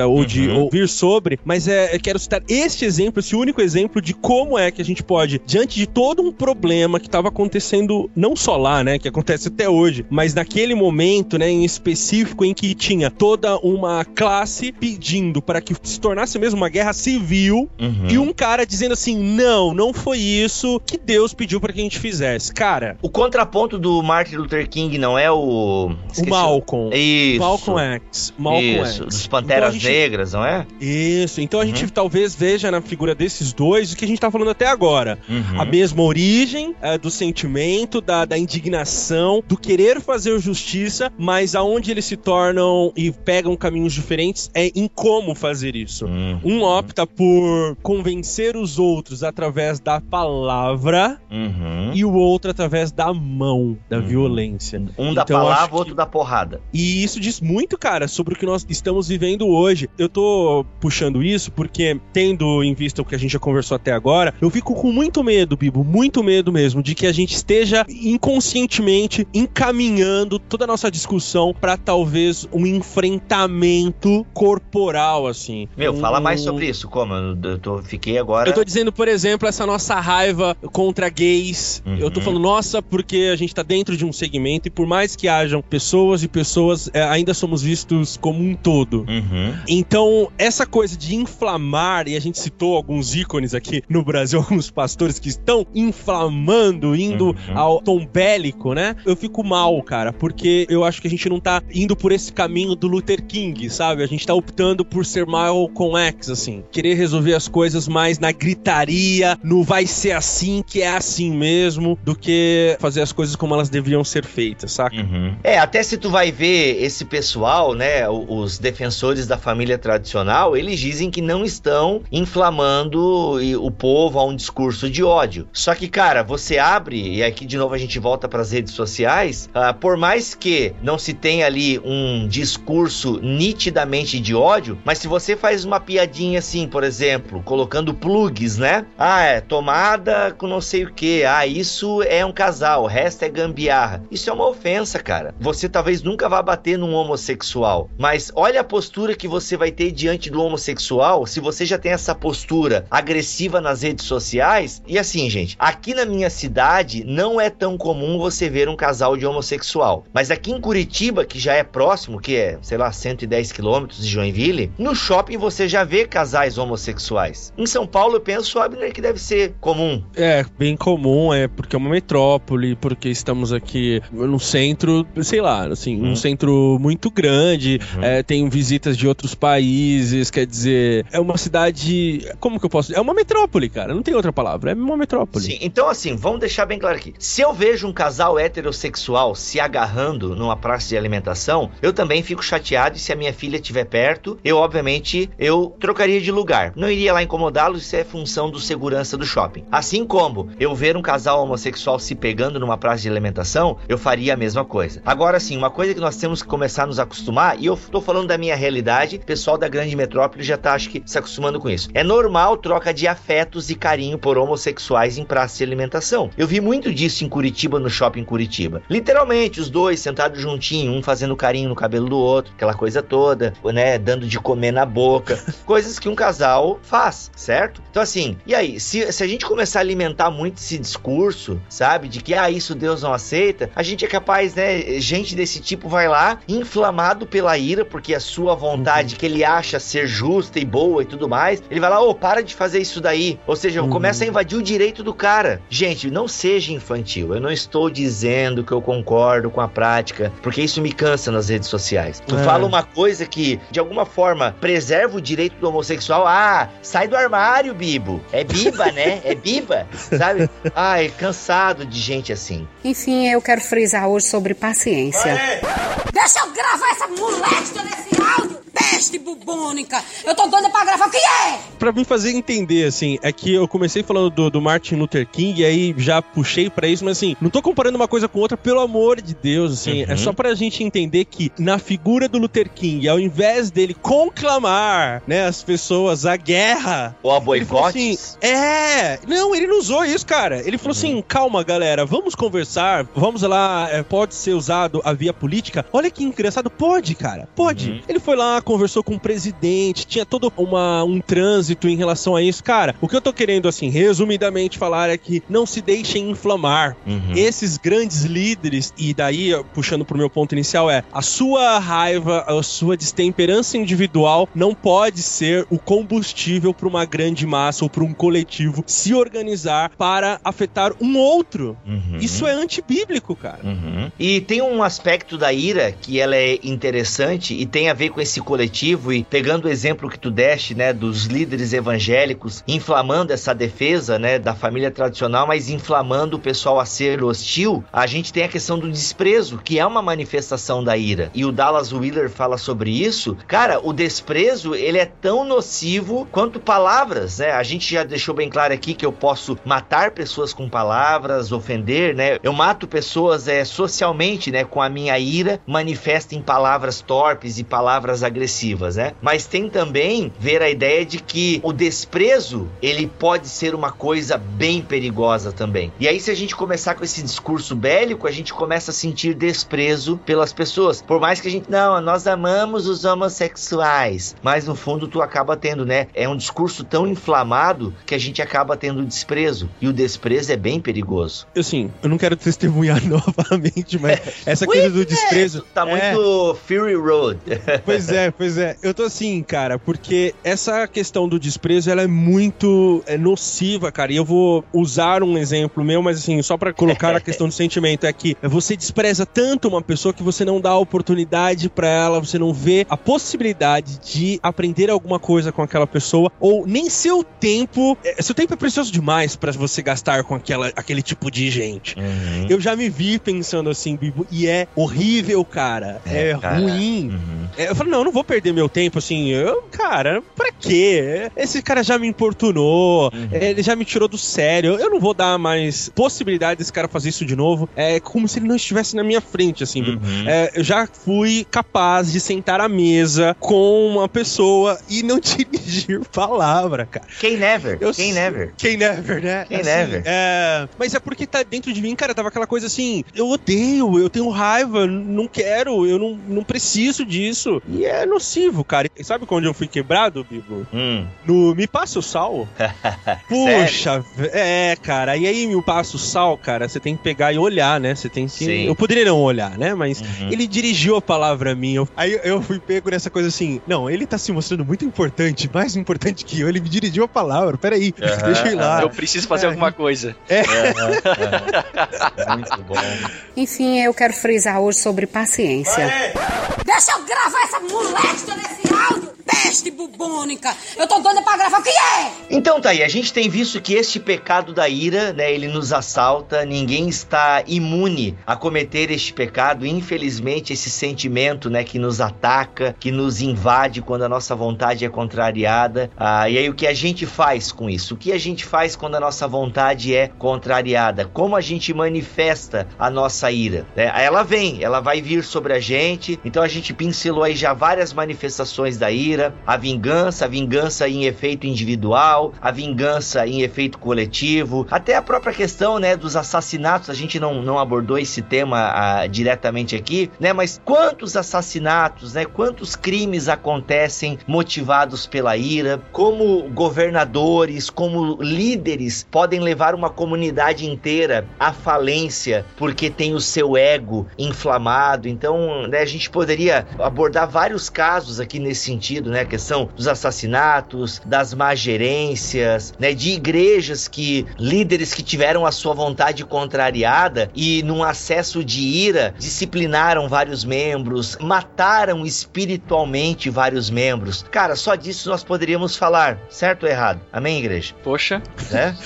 ou de Uhum. ouvir sobre, mas é, eu quero citar este exemplo, esse único exemplo de como é que a gente pode, diante de todo um problema que estava acontecendo não só lá, né, que acontece até hoje, mas naquele momento, né, em específico em que tinha toda uma classe pedindo para que se tornasse mesmo uma guerra civil Uhum. e um cara dizendo assim: "Não, não foi isso que Deus pediu para que a gente fizesse". Cara, O contraponto do Martin Luther King não é o. o Malcolm, Isso. Malcolm X, Malcolm Isso, X. Panteras Então gente- Negras, não é? Isso, então a Uhum. gente talvez veja na figura desses dois o que a gente tá falando até agora. Uhum. A mesma origem é, do sentimento, da, da indignação, do querer fazer justiça, mas aonde eles se tornam e pegam caminhos diferentes é em como fazer isso. Uhum. Um opta por convencer os outros através da palavra Uhum. e o outro através da mão, da Uhum. violência. Um da Então, acho palavra, outro da porrada. E isso diz muito, cara, sobre o que nós estamos vivendo hoje. Eu tô puxando isso porque, tendo em vista o que a gente já conversou até agora, eu fico com muito medo, Bibo, muito medo mesmo, de que a gente esteja inconscientemente encaminhando toda a nossa discussão para talvez um enfrentamento corporal, assim. Meu, um... fala mais sobre isso, como? Eu tô, fiquei agora. Eu tô dizendo, por exemplo, essa nossa raiva contra gays. Uhum. Eu tô falando, nossa, porque a gente tá dentro de um segmento e por mais que hajam pessoas e pessoas, é, ainda somos vistos como um todo. Uhum. Então, essa coisa de inflamar, e a gente citou alguns ícones aqui no Brasil, alguns pastores que estão inflamando, indo uhum. ao tom bélico, né? Eu fico mal, cara, porque eu acho que a gente não tá indo por esse caminho do Luther King, sabe? A gente tá optando por ser Malcolm X, assim. Querer resolver as coisas mais na gritaria, no vai ser assim, que é assim mesmo, do que fazer as coisas como elas deveriam ser feitas, saca? Uhum. É, até se tu vai ver esse pessoal, né, os defensores da família tradicional, eles dizem que não estão inflamando o povo a um discurso de ódio. Só que, cara, você abre, e aqui de novo a gente volta para as redes sociais, uh, por mais que não se tenha ali um discurso nitidamente de ódio, mas se você faz uma piadinha assim, por exemplo, colocando plugs, né? Ah, é tomada com não sei o que, ah, isso é um casal, o resto é gambiarra. Isso é uma ofensa, cara. Você talvez nunca vá bater num homossexual, mas olha a postura que você vai ter diante do homossexual se você já tem essa postura agressiva nas redes sociais. E assim, gente, aqui na minha cidade não é tão comum você ver um casal de homossexual, mas aqui em Curitiba, que já é próximo, que é, sei lá, 110 quilômetros de Joinville, no shopping você já vê casais homossexuais. Em São Paulo, eu penso, Abner, que deve ser comum. É, bem comum, é porque é uma metrópole, porque estamos aqui no centro, sei lá, assim, um uhum. centro muito grande, uhum. é, tem visitas de outros países, quer dizer, é uma cidade. Como que eu posso. É uma metrópole, cara, não tem outra palavra, é uma metrópole. Sim, então assim, vamos deixar bem claro aqui. Se eu vejo um casal heterossexual se agarrando numa praça de alimentação, eu também fico chateado e se a minha filha estiver perto, eu obviamente eu trocaria de lugar. Não iria lá incomodá-los, isso é função do segurança do shopping. Assim como eu ver um casal homossexual se pegando numa praça de alimentação, eu faria a mesma coisa. Agora sim, uma coisa que nós temos que começar a nos acostumar, e eu tô falando da minha realidade, o pessoal da grande metrópole já tá acho que se acostumando com isso. É normal troca de afetos e carinho por homossexuais em praça de alimentação. Eu vi muito disso em Curitiba, no shopping Curitiba. Literalmente, os dois sentados juntinho, um fazendo carinho no cabelo do outro, aquela coisa toda, né, dando de comer na boca, coisas que um casal faz, certo? Então assim, e aí, se, se a gente começar a alimentar muito esse discurso, sabe, de que ah, isso Deus não aceita, a gente é capaz, né, gente desse tipo vai lá inflamado pela ira, porque a sua vontade uhum. que ele acha ser justa e boa e tudo mais, ele vai lá, ô, oh, para de fazer isso daí. Ou seja, uhum. começa a invadir o direito do cara. Gente, não seja infantil. Eu não estou dizendo que eu concordo com a prática, porque isso me cansa nas redes sociais. Tu é. fala uma coisa que, de alguma forma, preserva o direito do homossexual. Ah, sai do armário, Bibo. É biba, né? É biba, sabe? Ai, cansado de gente assim. Enfim, eu quero frisar hoje sobre paciência. Aê. Deixa eu gravar essa moléstia nesse áudio! Peste bubônica. Eu tô doida pra gravar. O que é? Pra me fazer entender, assim, é que eu comecei falando do, do Martin Luther King e aí já puxei pra isso, mas assim, não tô comparando uma coisa com outra, pelo amor de Deus, assim. É uhum. É só pra gente entender que na figura do Luther King, ao invés dele conclamar, né, as pessoas à guerra. Ou a boicote. Assim, é, não, ele não usou isso, cara. Ele falou uhum. assim: calma, galera, vamos conversar, vamos lá, é, pode ser usado a via política. Olha que engraçado, pode, cara, pode. Uhum. Ele foi lá, conversou com o presidente, tinha todo uma, um trânsito em relação a isso. Cara, o que eu tô querendo, assim, resumidamente falar é que não se deixem inflamar. Uhum. Esses grandes líderes, e daí, puxando pro meu ponto inicial, é a sua raiva, a sua destemperança individual não pode ser o combustível para uma grande massa ou para um coletivo se organizar para afetar um outro. Uhum. Isso é antibíblico, cara. Uhum. E tem um aspecto da ira que ela é interessante e tem a ver com esse coletivo coletivo e pegando o exemplo que tu deste, né, dos líderes evangélicos inflamando essa defesa, né, da família tradicional, mas inflamando o pessoal a ser hostil, a gente tem a questão do desprezo, que é uma manifestação da ira. E o Dallas Wheeler fala sobre isso. Cara, o desprezo, ele é tão nocivo quanto palavras, né? A gente já deixou bem claro aqui que eu posso matar pessoas com palavras, ofender, né? Eu mato pessoas é, socialmente, né, com a minha ira, manifesta em palavras torpes e palavras agressivas agressivas, né? Mas tem também ver a ideia de que o desprezo, ele pode ser uma coisa bem perigosa também. E aí se a gente começar com esse discurso bélico, a gente começa a sentir desprezo pelas pessoas. Por mais que a gente, não, nós amamos os homossexuais, mas no fundo tu acaba tendo, né? É um discurso tão inflamado que a gente acaba tendo desprezo. E o desprezo é bem perigoso. Assim, eu não quero testemunhar novamente, mas essa coisa do desprezo. Tá é, muito Fury Road. Pois é, pois é. Eu tô assim, cara, porque essa questão do desprezo, ela é muito é, nociva, cara. E eu vou usar um exemplo meu, mas assim, só pra colocar a questão do sentimento, é que você despreza tanto uma pessoa que você não dá oportunidade pra ela, você não vê a possibilidade de aprender alguma coisa com aquela pessoa, ou nem seu tempo. é, Seu tempo é precioso demais pra você gastar com aquela, aquele tipo de gente. Uhum. Eu já me vi pensando assim, Bibo, e é horrível, cara. É, É, cara. ruim. Uhum. É, eu falei, não, não vou perder meu tempo assim. Eu, cara, pra quê? Esse cara já me importunou, Uhum. ele já me tirou do sério. Eu não vou dar mais possibilidade desse cara fazer isso de novo. É como se ele não estivesse na minha frente, assim. Uhum. É, eu já fui capaz de sentar à mesa com uma pessoa e não dirigir palavra, cara. Quem never? Eu Quem never? Quem never, né? Quem never? É, mas é porque tá dentro de mim, cara, tava aquela coisa assim, eu odeio, eu tenho raiva, não quero, eu não, não preciso disso. E é nocivo, cara. E sabe quando eu fui quebrado, Bibo? Hum. No Me Passa o Sal. Puxa, é, cara. E aí, Me Passa o Sal, cara, você tem que pegar e olhar, né? Você tem que... Sim. Eu poderia não olhar, né? Mas Uhum. ele dirigiu a palavra a mim. Eu- aí eu fui pego nessa coisa assim, não, ele tá se mostrando muito importante, mais importante que eu. Ele me dirigiu a palavra, peraí, Aham, deixa eu ir lá. Eu preciso fazer É. alguma coisa. Muito bom. Enfim, eu quero frisar hoje sobre paciência. Deixa eu gravar essa moléstia nesse áudio! Peste bubônica! Eu tô doida pra gravar, o que é? Então tá aí, a gente tem visto que este pecado da ira, né, ele nos assalta, ninguém está imune a cometer este pecado, infelizmente esse sentimento, né, que nos ataca, que nos invade quando a nossa vontade é contrariada, ah, e aí o que a gente faz com isso? O que a gente faz quando a nossa vontade é contrariada? Como a gente manifesta a nossa ira? né? Ela vem, ela vai vir sobre a gente, então a gente pincelou aí já várias manifestações da ira, a vingança, a vingança em efeito individual, a vingança em efeito coletivo, até a própria questão, né, dos assassinatos, a gente não, não abordou esse tema ah, diretamente aqui, né, mas quantos assassinatos, né, quantos crimes acontecem motivados pela ira, como governadores, como líderes podem levar uma comunidade inteira à falência porque tem o seu ego inflamado, então, né, a gente poderia abordar vários casos aqui nesse sentido, né? A questão dos assassinatos, das má gerências, né? De igrejas que líderes que tiveram a sua vontade contrariada e num acesso de ira disciplinaram vários membros, mataram espiritualmente vários membros. Cara, só disso nós poderíamos falar, certo ou errado? Amém, igreja? Poxa, Né?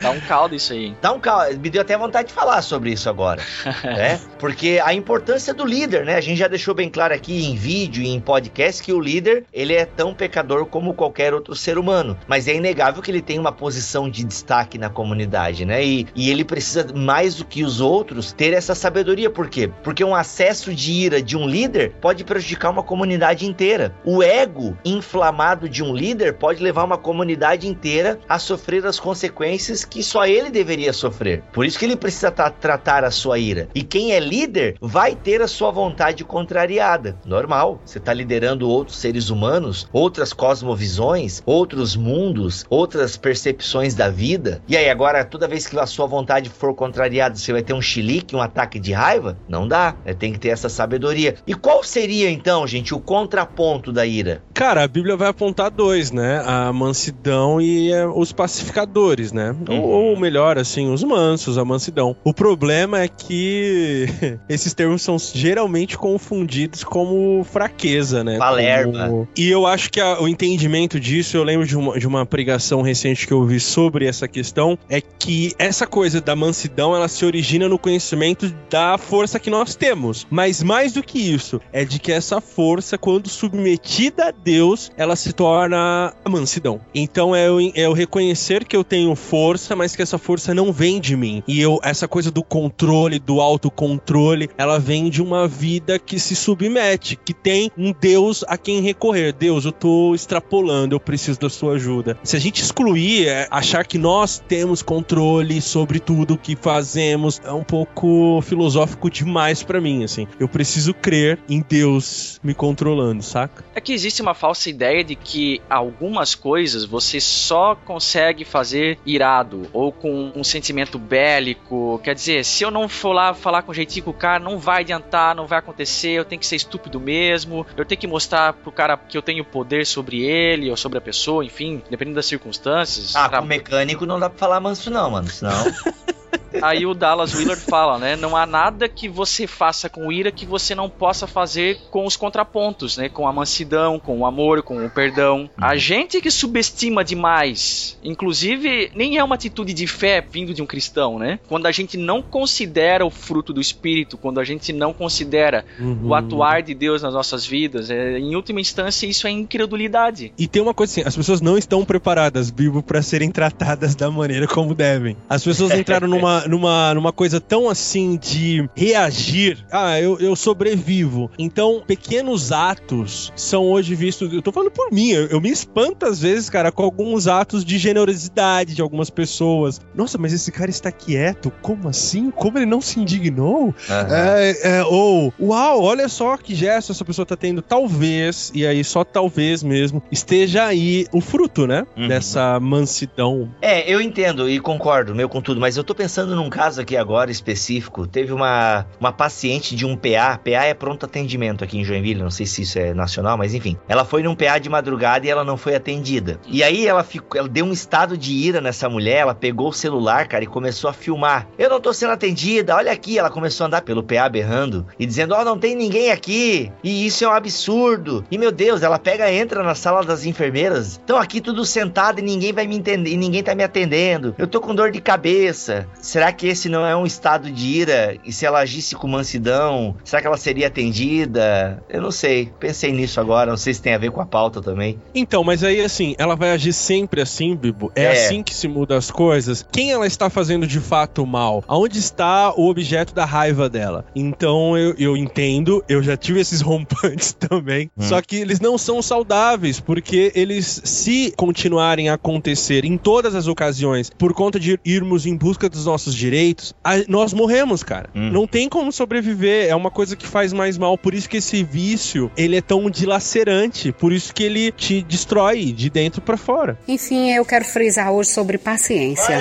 dá um caldo isso aí. Dá um calma, me deu até vontade de falar sobre isso agora, né? Porque a importância do líder, né? A gente já deixou bem claro aqui em vídeo e em podcast que o líder, ele é tão pecador como qualquer outro ser humano, mas é inegável que ele tem uma posição de destaque na comunidade, né? E, e ele precisa mais do que os outros ter essa sabedoria, por quê? Porque um acesso de ira de um líder pode prejudicar uma comunidade inteira. O ego inflamado de um líder pode levar uma comunidade inteira a sofrer as consequências que só ele deveria sofrer. Por isso que ele precisa tra- tratar a sua ira. E quem é líder vai ter a sua vontade contrariada. Normal. Você está liderando outros seres humanos, outras cosmovisões, outros mundos, outras percepções da vida. E aí, agora, toda vez que a sua vontade for contrariada, você vai ter um chilique, um ataque de raiva? Não dá. né? Tem que ter essa sabedoria. E qual seria, então, gente, o contraponto da ira? Cara, a Bíblia vai apontar dois, né? A mansidão e eh, os pacificadores, né? Uhum. Ou, ou melhor, assim, os mansos, a mansidão. O problema é que esses termos são geralmente confundidos como fraqueza, né? Palerma. Como- E eu acho que a- o entendimento disso, eu lembro de uma, de uma pregação recente que eu vi sobre essa questão é que essa coisa da mansidão ela se origina no conhecimento da força que nós temos. Mas mais do que isso, é de que essa força, quando submetida a Deus, ela se torna a mansidão. Então é eu, é eu reconhecer que eu tenho força, mas que essa força não vem de mim. E eu, essa coisa do controle, do autocontrole, ela vem de uma vida que se submete, que tem um Deus a quem recorrer. Deus, eu tô extrapolando, eu preciso da sua ajuda. Se a gente excluir, é, achar que nós temos controle sobre tudo que fazemos, é um pouco filosófico demais para mim, assim. Eu preciso crer em Deus me controlando, saca? É que existe uma falsa ideia de que algumas coisas você só consegue fazer irado ou com um sentimento bélico. Quer dizer, se eu não for lá falar com jeitinho com o cara, não vai adiantar, não vai acontecer, eu tenho que ser estúpido mesmo, eu tenho que mostrar pro cara que eu tenho poder sobre ele ou sobre a pessoa, enfim, dependendo das circunstâncias. Ah, Tra- com mecânico não dá pra falar manso não, mano, senão... Aí o Dallas Willard fala, né? Não há nada que você faça com ira que você não possa fazer com os contrapontos, né? Com a mansidão, com o amor, com o perdão. A gente que subestima demais, inclusive, nem é uma atitude de fé vindo de um cristão, né? Quando a gente não considera o fruto do Espírito, quando a gente não considera o atuar de Deus nas nossas vidas, é, em última instância, isso é incredulidade. E tem uma coisa assim, as pessoas não estão preparadas, Bibo, para serem tratadas da maneira como devem. As pessoas entraram numa, numa, numa coisa tão assim de reagir. Ah, eu, eu sobrevivo. Então, pequenos atos são hoje vistos. Eu tô falando por mim, eu, eu me espanto às vezes, cara, com alguns atos de generosidade de algumas pessoas. Nossa, mas esse cara está quieto? Como assim? Como ele não se indignou? É, é, ou, uau, olha só que gesto essa pessoa tá tendo. Talvez, e aí só talvez mesmo, esteja aí o fruto, né? Uhum. Dessa mansidão. É, eu entendo e concordo, meu, com tudo, mas eu tô pensando num caso aqui agora específico. Teve uma, uma paciente de um PA, PA é pronto atendimento aqui em Joinville, não sei se isso é nacional, mas enfim. Ela foi num PA de madrugada e ela não foi atendida. E aí ela ficou, ela deu um estado de ira nessa mulher, ela pegou o celular, cara, e começou a filmar. Eu não tô sendo atendida, olha aqui, ela começou a andar pelo PA berrando e dizendo: "Ó, não tem ninguém aqui". E isso é um absurdo. E meu Deus, ela pega, entra na sala das enfermeiras. Estão aqui tudo sentado e ninguém vai me entender, e ninguém tá me atendendo. Eu tô com dor de cabeça. Será que esse não é um estado de ira? E se ela agisse com mansidão, será que ela seria atendida? Eu não sei. Pensei nisso agora, não sei se tem a ver com a pauta também. Então, mas aí assim, ela vai agir sempre assim, Bibo? É, É. assim que se muda as coisas? Quem ela está fazendo de fato mal? Aonde está o objeto da raiva dela? Então eu, eu entendo, eu já tive esses rompantes também. Hum. Só que eles não são saudáveis, porque eles, se continuarem a acontecer em todas as ocasiões, por conta de irmos em busca dos nossos direitos, a- nós morremos, cara. Hum. Não tem como sobreviver. É uma coisa que faz mais mal. Por isso que esse vício, ele é tão dilacerante. Por isso que ele te destrói de dentro pra fora. Enfim, eu quero frisar hoje sobre paciência.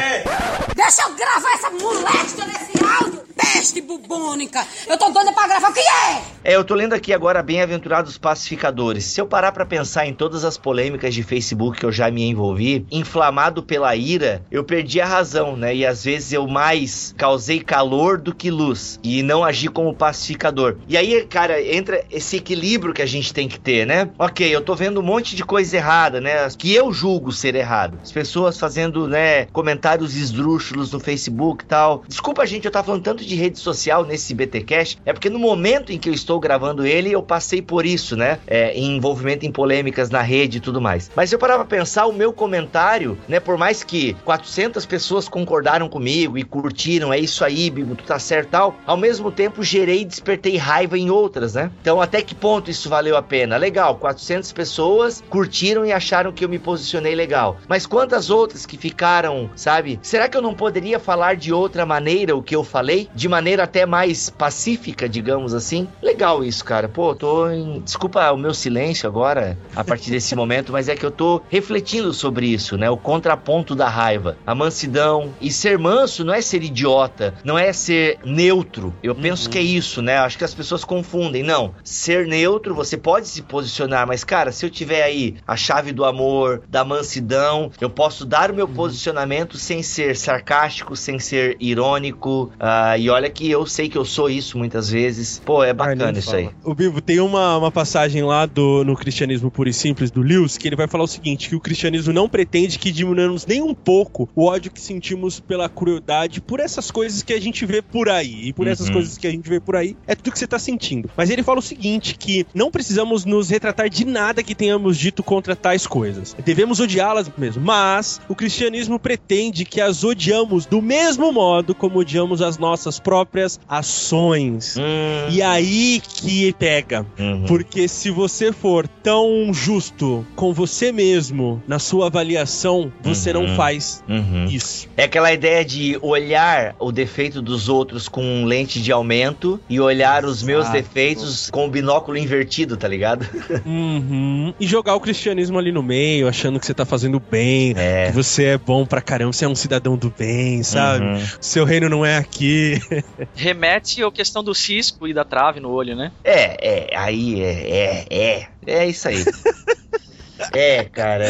Deixa eu gravar essa moléstia nesse áudio! Peste bubônica! Eu tô doida pra gravar, o que é? É, eu tô lendo aqui agora Bem-aventurados Pacificadores. Se eu parar pra pensar em todas as polêmicas de Facebook que eu já me envolvi, inflamado pela ira, eu perdi a razão, né? E às vezes eu mais causei calor do que luz e não agi como pacificador. E aí, cara, entra esse equilíbrio que a gente tem que ter, né? Ok, eu tô vendo um monte de coisa errada, né? Que eu julgo ser errado. As pessoas fazendo, né, comentários esdrúxulos no Facebook e tal. Desculpa, gente, eu tava falando tanto de rede social nesse BTcast, é porque no momento em que eu estou gravando ele, eu passei por isso, né? É, em envolvimento em polêmicas na rede e tudo mais. Mas eu parar pra pensar, o meu comentário, né, por mais que 400 pessoas concordaram comigo e curtiram, é isso aí, Bibo, tu tá certo tal, ao mesmo tempo gerei e despertei raiva em outras, né? Então, até que ponto isso valeu a pena? Legal, 400 pessoas curtiram e acharam que eu me posicionei legal. Mas quantas outras que ficaram, sabe? Será que eu não poderia falar de outra maneira o que eu falei? De maneira até mais pacífica, digamos assim? Legal isso, cara. Pô, tô em... Desculpa o meu silêncio agora, a partir desse momento, mas é que eu tô refletindo sobre isso, né? O contraponto da raiva. A mansidão. E ser manso não é ser idiota, não é ser neutro. Eu penso que é isso, né? Acho que as pessoas confundem. Não. Ser neutro, você pode se posicionar, mas, cara, se eu tiver aí a chave do amor, da mansidão, eu posso dar o meu posicionamento sem ser sarcástico, sem ser irônico, ah, e olha que eu sei que eu sou isso muitas vezes. Pô, é bacana nem isso fala. aí. O Bibo, tem uma, uma passagem lá do, no Cristianismo Puro e Simples do Lewis que ele vai falar o seguinte: que o cristianismo não pretende que diminuamos nem um pouco o ódio que sentimos pela crueldade por essas coisas que a gente vê por aí. E por essas Uhum. coisas que a gente vê por aí, é tudo que você tá sentindo. Mas ele fala o seguinte: que não precisamos nos retratar de nada que tenhamos dito contra tais coisas. Devemos odiá-las mesmo. Mas o cristianismo pretende que as odiamos do mesmo modo como odiamos as nossas próprias ações. Hum, E aí que pega. uhum. Porque se você for tão justo com você mesmo na sua avaliação, você Uhum. não faz Uhum. isso. É aquela ideia de olhar o defeito dos outros com lente de aumento e olhar os meus Exato. defeitos com o binóculo invertido, tá ligado? Uhum. E jogar o cristianismo ali no meio, achando que você tá fazendo bem, É. que você é bom pra caramba, você é um cidadão do bem, sabe? Uhum. Seu reino não é aqui. Remete à questão do cisco e da trave no olho, né? É, é, aí é, é, é, é isso aí. É, cara.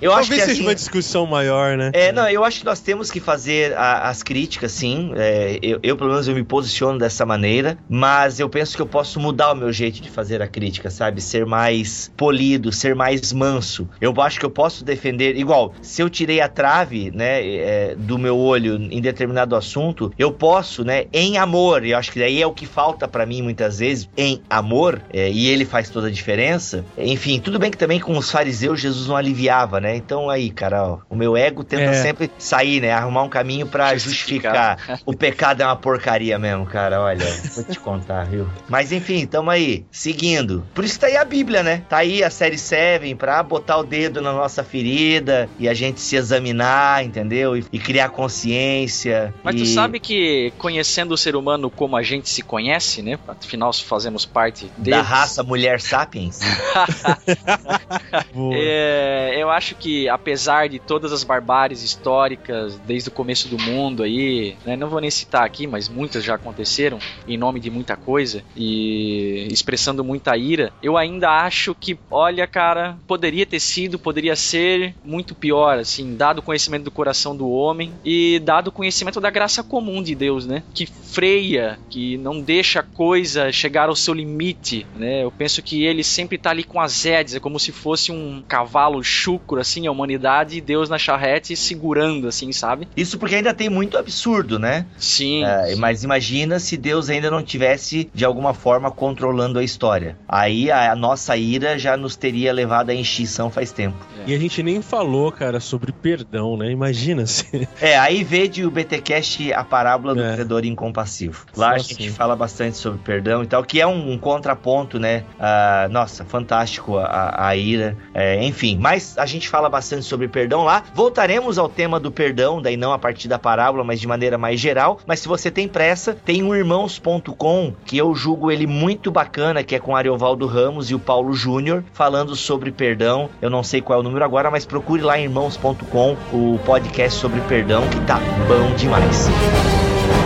Eu acho que Talvez seja assim, uma discussão maior, né? É, não, eu acho que nós temos que fazer a- as críticas, sim. É, eu, eu, pelo menos, eu me posiciono dessa maneira, mas eu penso que eu posso mudar o meu jeito de fazer a crítica, sabe? Ser mais polido, ser mais manso. Eu acho que eu posso defender. Igual, se eu tirei a trave, né, é, do meu olho em determinado assunto, eu posso, né, em amor, e eu acho que daí é o que falta pra mim muitas vezes, em amor, é, e ele faz toda a diferença. Enfim, tudo bem que também com os fariseus Jesus não aliviava, né? Então aí, cara, ó, o meu ego tenta É. sempre sair, né? Arrumar um caminho pra Justificar. justificar. o pecado é uma porcaria mesmo, cara. Olha, vou te contar, viu? Mas enfim, tamo aí, seguindo. Por isso tá aí a Bíblia, né? Tá aí a série Seven pra botar o dedo na nossa ferida e a gente se examinar, entendeu? E, e criar consciência. Mas tu e- sabe que conhecendo o ser humano como a gente se conhece, né? Afinal, fazemos parte da deles. raça mulher sapiens? É, eu acho que apesar de todas as barbáries históricas desde o começo do mundo aí, né, não vou nem citar aqui, mas muitas já aconteceram em nome de muita coisa e expressando muita ira, eu ainda acho que, olha, cara, poderia ter sido, poderia ser muito pior, assim, dado o conhecimento do coração do homem e dado o conhecimento da graça comum de Deus, né, que freia, que não deixa a coisa chegar ao seu limite, né? Eu penso que ele sempre tá ali com as rédeas, é como se fosse um cavalo chucro, assim, a humanidade e Deus na charrete segurando, assim, sabe? Isso porque ainda tem muito absurdo, né? Sim. É, mas imagina se Deus ainda não tivesse de alguma forma controlando a história. Aí a, a nossa ira já nos teria levado à extinção faz tempo. E a gente nem falou, cara, sobre perdão, né? Imagina se. É, aí vede o BTcast a parábola do É. credor incompassivo. Lá Só a gente assim. fala bastante sobre perdão e tal, que é um, um contraponto, né? Ah, nossa, fantástico a- a ira. É, enfim, mas a gente fala bastante sobre perdão lá. Voltaremos ao tema do perdão, daí não a partir da parábola, mas de maneira mais geral. Mas se você tem pressa, tem o irmãos.com, que eu julgo ele muito bacana, que é com Ariovaldo Ramos e o Paulo Júnior, falando sobre perdão. Eu não sei qual é o número agora, mas procure lá em irmãos.com o podcast sobre perdão, que tá bom demais. Muito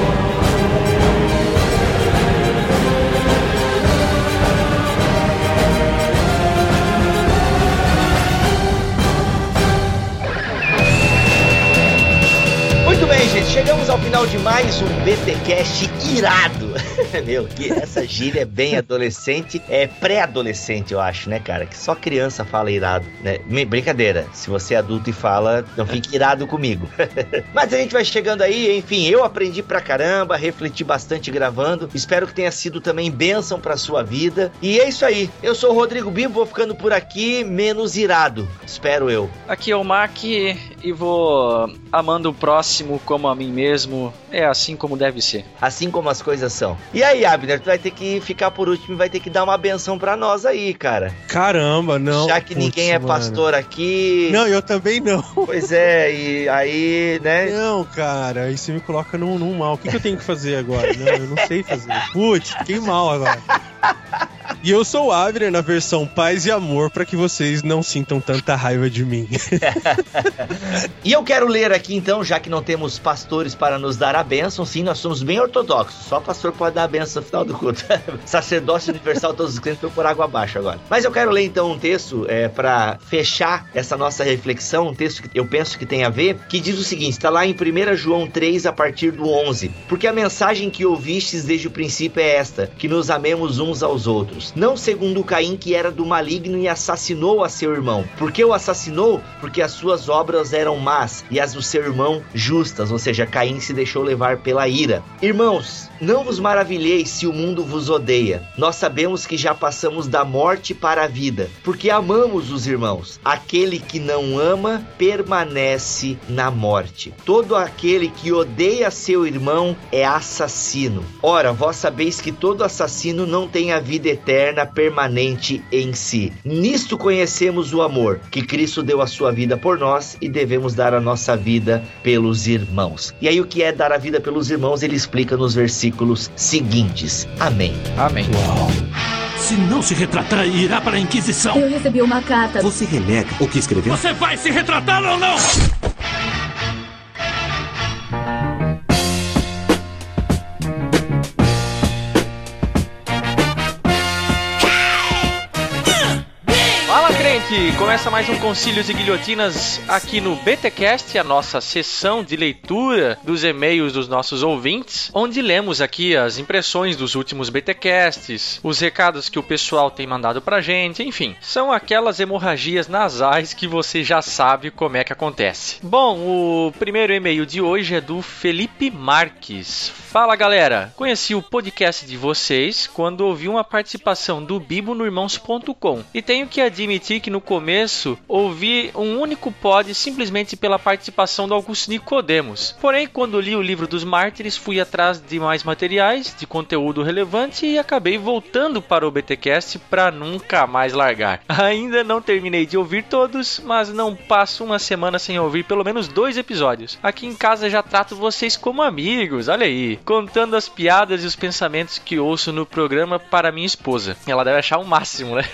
mais um BTcast irado. Meu, que essa gíria é bem adolescente, é pré-adolescente, eu acho, né, cara? Que só criança fala irado, né? Brincadeira, se você é adulto e fala, não fique irado comigo. Mas a gente vai chegando aí, enfim, eu aprendi pra caramba, refleti bastante gravando. Espero que tenha sido também bênção pra sua vida. E é isso aí. Eu sou o Rodrigo Bibo, vou ficando por aqui, menos irado. Espero eu. Aqui é o Mac e vou amando o próximo como a mim mesmo. É assim como deve ser. Assim como as coisas são. E aí, Abner, tu vai ter que ficar por último e vai ter que dar uma benção pra nós aí, cara. Caramba, não. Já que Putz, ninguém é mano. pastor aqui. Não, eu também não. Pois é, e aí, né? Não, cara, aí você me coloca num, num mal. O que, que eu tenho que fazer agora? Não, eu não sei fazer. Putz, fiquei mal agora. E eu sou o Avner na versão paz e amor para que vocês não sintam tanta raiva de mim. e eu quero ler aqui então, já que não temos pastores para nos dar a bênção, sim, nós somos bem ortodoxos. Só pastor pode dar a bênção no final do culto. Sacerdócio universal, todos os crentes por água abaixo agora. Mas eu quero ler então um texto é, para fechar essa nossa reflexão, um texto que eu penso que tem a ver, que diz o seguinte: está lá em 1 João 3, a partir do 11. Porque a mensagem que ouvistes desde o princípio é esta: que nos amemos uns aos outros. Não segundo Caim, que era do maligno e assassinou a seu irmão. Por que o assassinou? Porque as suas obras eram más e as do seu irmão justas, ou seja, Caim se deixou levar pela ira. Irmãos, não vos maravilheis se o mundo vos odeia. Nós sabemos que já passamos da morte para a vida, porque amamos os irmãos. Aquele que não ama permanece na morte. Todo aquele que odeia seu irmão é assassino. Ora, vós sabeis que todo assassino não tem a vida eterna permanente em si. Nisto conhecemos o amor, que Cristo deu a sua vida por nós e devemos dar a nossa vida pelos irmãos. E aí o que é dar a vida pelos irmãos, ele explica nos versículos versículos seguintes. Amém. Amém. Uau. Se não se retratar, irá para a Inquisição. Eu recebi uma carta. Você renega o que escreveu? Você vai se retratar ou não? Que começa mais um Concílios e Guilhotinas aqui no BTcast, a nossa sessão de leitura dos e-mails dos nossos ouvintes, onde lemos aqui as impressões dos últimos BTcasts, os recados que o pessoal tem mandado pra gente, enfim, são aquelas hemorragias nasais que você já sabe como é que acontece. Bom, o primeiro e-mail de hoje é do Felipe Marques. Fala galera, conheci o podcast de vocês quando ouvi uma participação do Bibo no irmãos.com e tenho que admitir que no começo ouvi um único pod simplesmente pela participação do Augusto Nicodemos. Porém, quando li o livro dos mártires, fui atrás de mais materiais, de conteúdo relevante e acabei voltando para o BTcast para nunca mais largar. Ainda não terminei de ouvir todos, mas não passo uma semana sem ouvir pelo menos dois episódios. Aqui em casa já trato vocês como amigos, olha aí, contando as piadas e os pensamentos que ouço no programa para minha esposa. Ela deve achar o máximo, né?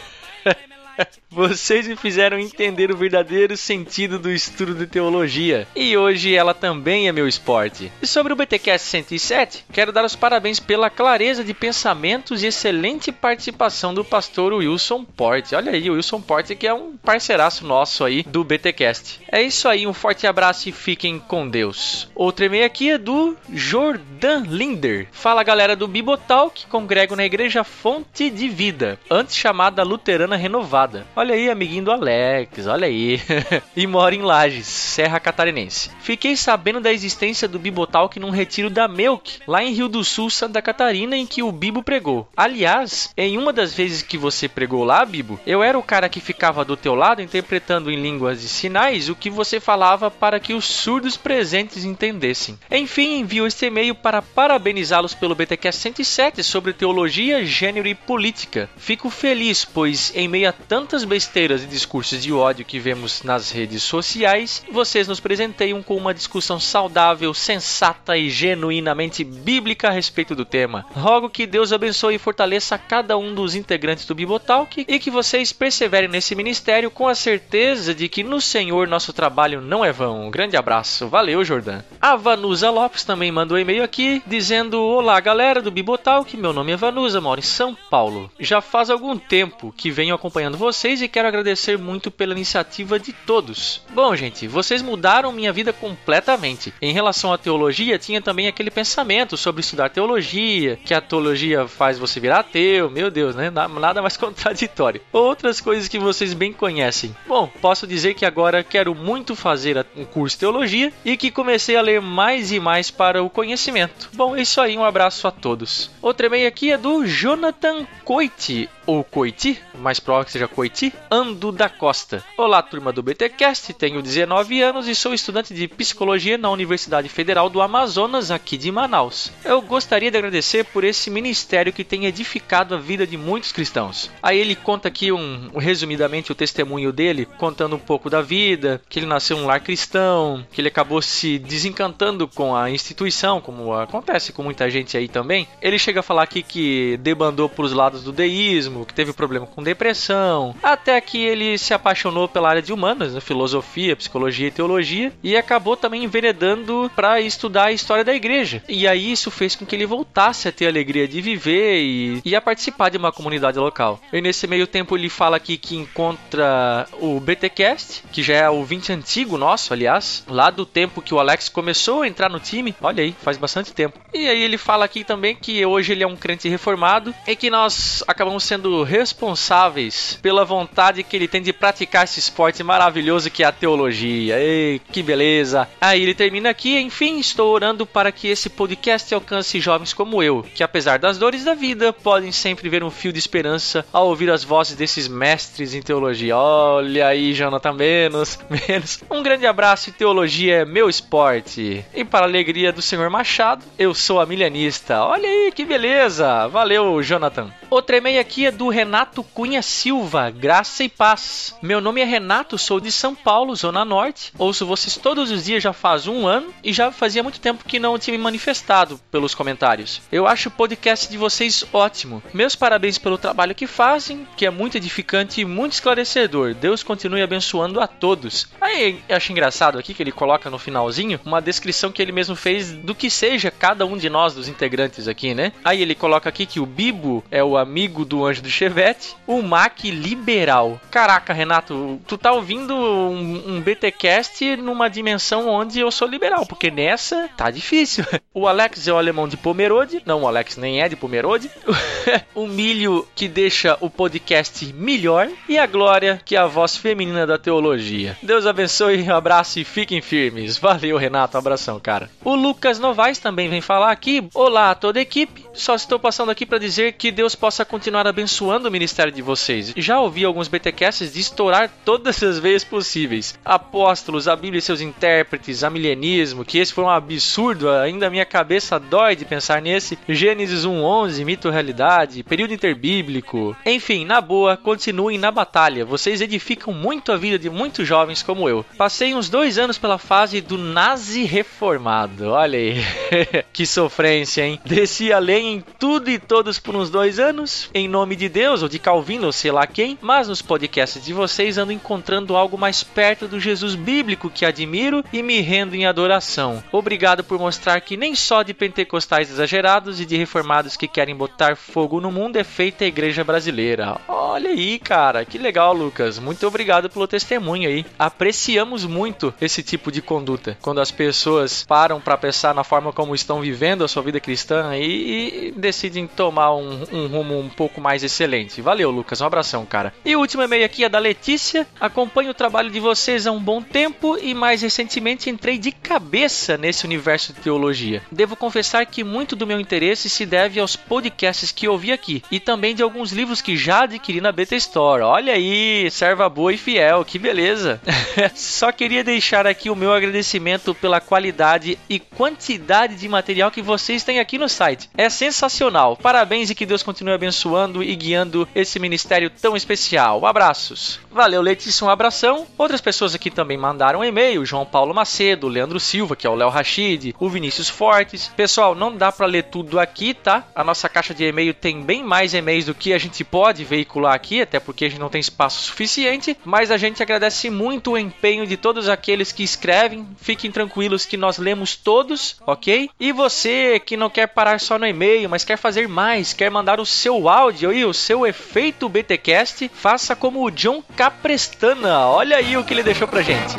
Vocês me fizeram entender o verdadeiro sentido do estudo de teologia. E hoje ela também é meu esporte. E sobre o BTcast 107, quero dar os parabéns pela clareza de pensamentos e excelente participação do pastor Wilson Porte. Olha aí, o Wilson Porte que é um parceiraço nosso aí do BTcast. É isso aí, um forte abraço e fiquem com Deus. Outro e-mail aqui é do Jordan Linder. Fala galera do Bibotal que congrego na igreja Fonte de Vida, antes chamada Luterana Renovada. Aí, amiguinho do Alex, olha aí. e mora em Lages, Serra Catarinense. Fiquei sabendo da existência do Bibotalk num retiro da Melk, lá em Rio do Sul, Santa Catarina, em que o Bibo pregou. Aliás, em uma das vezes que você pregou lá, Bibo, eu era o cara que ficava do teu lado interpretando em línguas de sinais o que você falava para que os surdos presentes entendessem. Enfim, envio este e-mail para parabenizá-los pelo BTQ 107 sobre teologia, gênero e política. Fico feliz, pois em meio a tantas besteiras e discursos de ódio que vemos nas redes sociais, vocês nos presenteiam com uma discussão saudável, sensata e genuinamente bíblica a respeito do tema. Rogo que Deus abençoe e fortaleça cada um dos integrantes do Bibotalk e que vocês perseverem nesse ministério com a certeza de que no Senhor nosso trabalho não é vão. Um grande abraço. Valeu, Jordan. A Vanusa Lopes também mandou um e-mail aqui dizendo: Olá, galera do Bibotalk. Meu nome é Vanusa, moro em São Paulo. Já faz algum tempo que venho acompanhando vocês e quero agradecer muito pela iniciativa de todos. Bom, gente, vocês mudaram minha vida completamente. Em relação à teologia, tinha também aquele pensamento sobre estudar teologia, que a teologia faz você virar ateu, meu Deus, né? Nada mais contraditório. Outras coisas que vocês bem conhecem. Bom, posso dizer que agora quero muito fazer um curso de teologia e que comecei a ler mais e mais para o conhecimento. Bom, é isso aí, um abraço a todos. Outro e-mail aqui é do Jonathan Coiti, ou Coiti, mais provável que seja Coiti, Ando da Costa. Olá, turma do BTcast, tenho 19 anos e sou estudante de psicologia na Universidade Federal do Amazonas, aqui de Manaus. Eu gostaria de agradecer por esse ministério que tem edificado a vida de muitos cristãos. Aí ele conta aqui um, resumidamente o testemunho dele, contando um pouco da vida, que ele nasceu num lar cristão, que ele acabou se desencantando com a instituição, como acontece com muita gente aí também. Ele chega a falar aqui que debandou para os lados do deísmo, que teve problema com depressão, até que ele se apaixonou pela área de humanas, né, filosofia, psicologia e teologia, e acabou também enveredando para estudar a história da igreja. E aí isso fez com que ele voltasse a ter a alegria de viver e, e a participar de uma comunidade local. E nesse meio tempo ele fala aqui que encontra o BTcast, que já é o 20 antigo nosso, aliás, lá do tempo que o Alex começou a entrar no time. Olha aí, faz bastante tempo. E aí ele fala aqui também que hoje ele é um crente reformado e que nós acabamos sendo responsáveis pela vontade que ele tem de praticar esse esporte maravilhoso que é a teologia. Ei, que beleza! Aí ele termina aqui, enfim, estou orando para que esse podcast alcance jovens como eu, que apesar das dores da vida, podem sempre ver um fio de esperança ao ouvir as vozes desses mestres em teologia. Olha aí, Jonathan, menos, menos. Um grande abraço e teologia é meu esporte. E para a alegria do senhor Machado, eu sou a milianista. Olha aí, que beleza! Valeu, Jonathan. Outra e-mail aqui é do Renato Cunha Silva, graça e paz. Meu nome é Renato, sou de São Paulo, Zona Norte. Ouço vocês todos os dias já faz um ano e já fazia muito tempo que não tinha me manifestado pelos comentários. Eu acho o podcast de vocês ótimo. Meus parabéns pelo trabalho que fazem, que é muito edificante e muito esclarecedor. Deus continue abençoando a todos. Aí eu acho engraçado aqui que ele coloca no finalzinho uma descrição que ele mesmo fez do que seja cada um de nós, dos integrantes aqui, né? Aí ele coloca aqui que o Bibo é o amigo do anjo do Chevette, o Mac liberal. Caraca, Renato, tu tá ouvindo um, um BTcast numa dimensão onde eu sou liberal, porque nessa tá difícil. O Alex é o alemão de Pomerode, não, o Alex nem é de Pomerode. o Milho que deixa o podcast melhor e a Glória que é a voz feminina da teologia. Deus abençoe, um abraço e fiquem firmes. Valeu, Renato, um abração, cara. O Lucas Novaes também vem falar aqui. Olá a toda a equipe. Só estou passando aqui para dizer que Deus possa continuar abençoando o ministério de vocês. Já ouvi alguns BTcasts de estourar todas as vezes possíveis. Apóstolos, a Bíblia e seus intérpretes, amilianismo, que esse foi um absurdo, ainda minha cabeça dói de pensar nesse. Gênesis 1:11, mito realidade, período interbíblico. Enfim, na boa, continuem na batalha. Vocês edificam muito a vida de muitos jovens como eu. Passei uns dois anos pela fase do nazi reformado. Olha aí, que sofrência, hein? Desci além em tudo e todos por uns dois anos, em nome de Deus ou de Calvino, ou sei lá quem, mas nos podcasts de vocês ando encontrando algo mais perto do Jesus bíblico que admiro e me rendo em adoração. Obrigado por mostrar que nem só de pentecostais exagerados e de reformados que querem botar fogo no mundo é feita a igreja brasileira. Olha aí, cara, que legal, Lucas. Muito obrigado pelo testemunho aí. Apreciamos muito esse tipo de conduta. Quando as pessoas param para pensar na forma como estão vivendo a sua vida cristã aí e decidem tomar um, um rumo um pouco mais excelente. Valeu, Lucas. Um abração, cara. E o último e-mail aqui é da Letícia. Acompanho o trabalho de vocês há um bom tempo e mais recentemente entrei de cabeça nesse universo de teologia. Devo confessar que muito do meu interesse se deve aos podcasts que ouvi aqui e também de alguns livros que já adquiri na Beta Store. Olha aí, serva boa e fiel, que beleza. Só queria deixar aqui o meu agradecimento pela qualidade e quantidade de material que vocês têm aqui no site. É sensacional. Parabéns e que Deus continue abençoando e guiando esse ministério tão especial. Abraços. Valeu, Letícia, um abração. Outras pessoas aqui também mandaram e-mail: João Paulo Macedo, Leandro Silva, que é o Léo Rachid, o Vinícius Fortes. Pessoal, não dá para ler tudo aqui, tá? A nossa caixa de e-mail tem bem mais e-mails do que a gente pode veicular aqui, até porque a gente não tem espaço suficiente. Mas a gente agradece muito o empenho de todos aqueles que escrevem. Fiquem tranquilos que nós lemos todos, ok? E você que não quer parar só no e-mail, mas quer fazer mais, quer mandar o seu áudio e o seu efeito BTcast, faça como o John Caprestana. Olha aí o que ele deixou pra gente.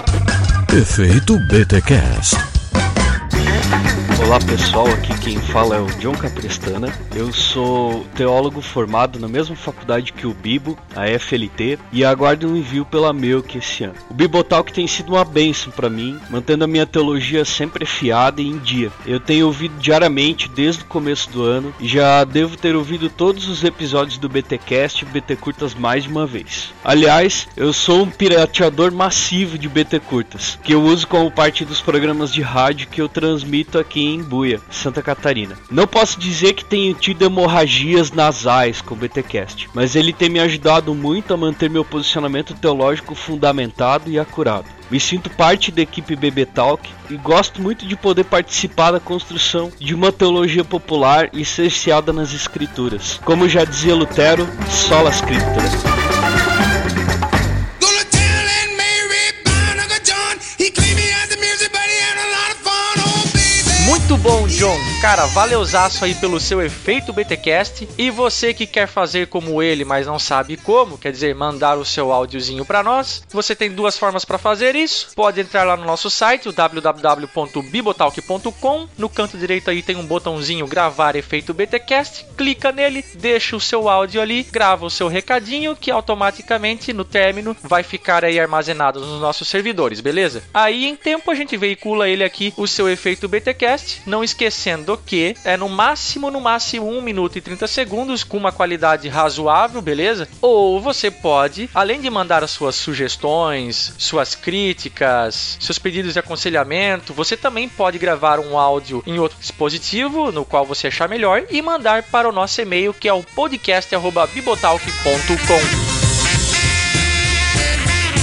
Efeito BTcast. Olá pessoal, aqui quem fala é o John Caprestana. Eu sou teólogo formado na mesma faculdade que o Bibo, a FLT, e aguardo um envio pela Melk esse ano. O Bibotalk tem sido uma bênção para mim, mantendo a minha teologia sempre afiada e em dia. Eu tenho ouvido diariamente desde o começo do ano e já devo ter ouvido todos os episódios do BTcast e BT Curtas mais de uma vez. Aliás, eu sou um pirateador massivo de BT Curtas, que eu uso como parte dos programas de rádio que eu transmito aqui em Buia, Santa Catarina. Não posso dizer que tenho tido hemorragias nasais com o BTcast, mas ele tem me ajudado muito a manter meu posicionamento teológico fundamentado e acurado. Me sinto parte da equipe BB Talk e gosto muito de poder participar da construção de uma teologia popular e cerceada nas escrituras. Como já dizia Lutero, sola scriptura. Cara, valeuzaço aí pelo seu efeito BTcast. E você que quer fazer como ele, mas não sabe como, quer dizer, mandar o seu áudiozinho para nós, você tem duas formas para fazer isso. Pode entrar lá no nosso site, www.bibotalk.com. No canto direito aí tem um botãozinho gravar efeito BTcast. Clica nele, deixa o seu áudio ali, grava o seu recadinho que automaticamente no término vai ficar aí armazenado nos nossos servidores, beleza? Aí em tempo a gente veicula ele aqui o seu efeito BTcast não esquecendo que é no máximo, no máximo 1 minuto e 30 segundos, com uma qualidade razoável, beleza? Ou você pode, além de mandar as suas sugestões, suas críticas, seus pedidos de aconselhamento, você também pode gravar um áudio em outro dispositivo, no qual você achar melhor, e mandar para o nosso e-mail que é o podcast.bibotalk.com.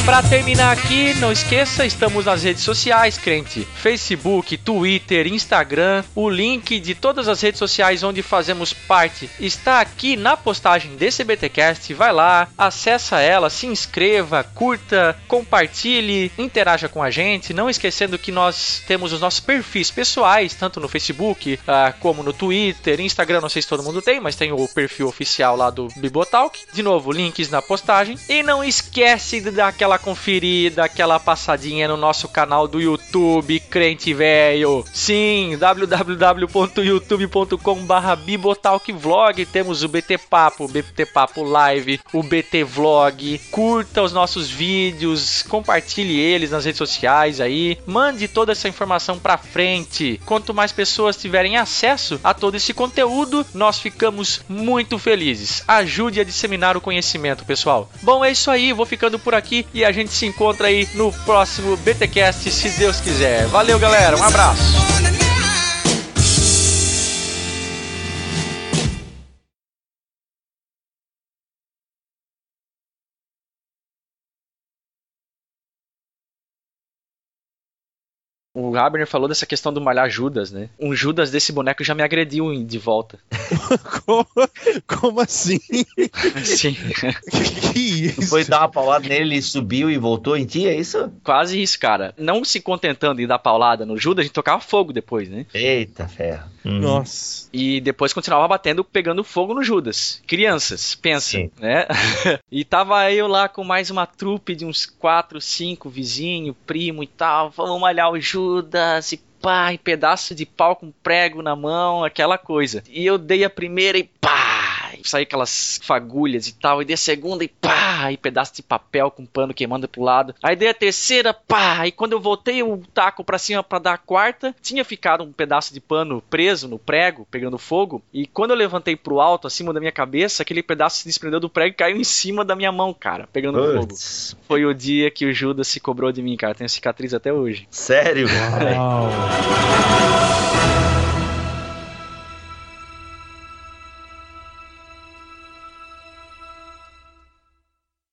Para terminar aqui, não esqueça, estamos nas redes sociais, crente. Facebook, Twitter, Instagram. O link de todas as redes sociais onde fazemos parte está aqui na postagem desse BTcast. Vai lá, acessa ela, se inscreva, curta, compartilhe, interaja com a gente. Não esquecendo que nós temos os nossos perfis pessoais, tanto no Facebook uh, como no Twitter, Instagram, não sei se todo mundo tem, mas tem o perfil oficial lá do Bibotalk. De novo, links na postagem. E não esquece de dar aquela conferida, aquela passadinha no nosso canal do YouTube, crente velho. Sim, www.youtube.com/barra bibotalkvlog. Temos o BT Papo, o BT Papo Live, o BT Vlog. Curta os nossos vídeos, compartilhe eles nas redes sociais aí. Mande toda essa informação pra frente. Quanto mais pessoas tiverem acesso a todo esse conteúdo, nós ficamos muito felizes. Ajude a disseminar o conhecimento, pessoal. Bom, é isso aí. Vou ficando por aqui e a gente se encontra aí no próximo BTcast, se Deus quiser. Valeu, galera. Um abraço. O Abner falou dessa questão do malhar Judas, né? Um Judas desse boneco já me agrediu de volta. como, como assim? Sim. que isso? Foi dar uma paulada nele, ele subiu e voltou em ti, é isso? Quase isso, cara. Não se contentando em dar paulada no Judas, a gente tocava fogo depois, né? Eita ferro. Hum. Nossa. E depois continuava batendo, pegando fogo no Judas. Crianças, pensa, Sim. né? e tava eu lá com mais uma trupe de uns quatro, cinco vizinho, primo e tal. Vamos malhar o Judas e pá, e pedaço de pau com prego na mão, aquela coisa. E eu dei a primeira e pá! Sair aquelas fagulhas e tal. E dei a segunda e pá, e pedaço de papel com pano queimando pro lado. Aí dei a terceira, pá, e quando eu voltei o taco pra cima pra dar a quarta, tinha ficado um pedaço de pano preso no prego, pegando fogo. E quando eu levantei pro alto, acima da minha cabeça, aquele pedaço se desprendeu do prego e caiu em cima da minha mão, cara, pegando Puts. fogo. Foi o dia que o Judas se cobrou de mim, cara. Tenho cicatriz até hoje. Sério? Uau.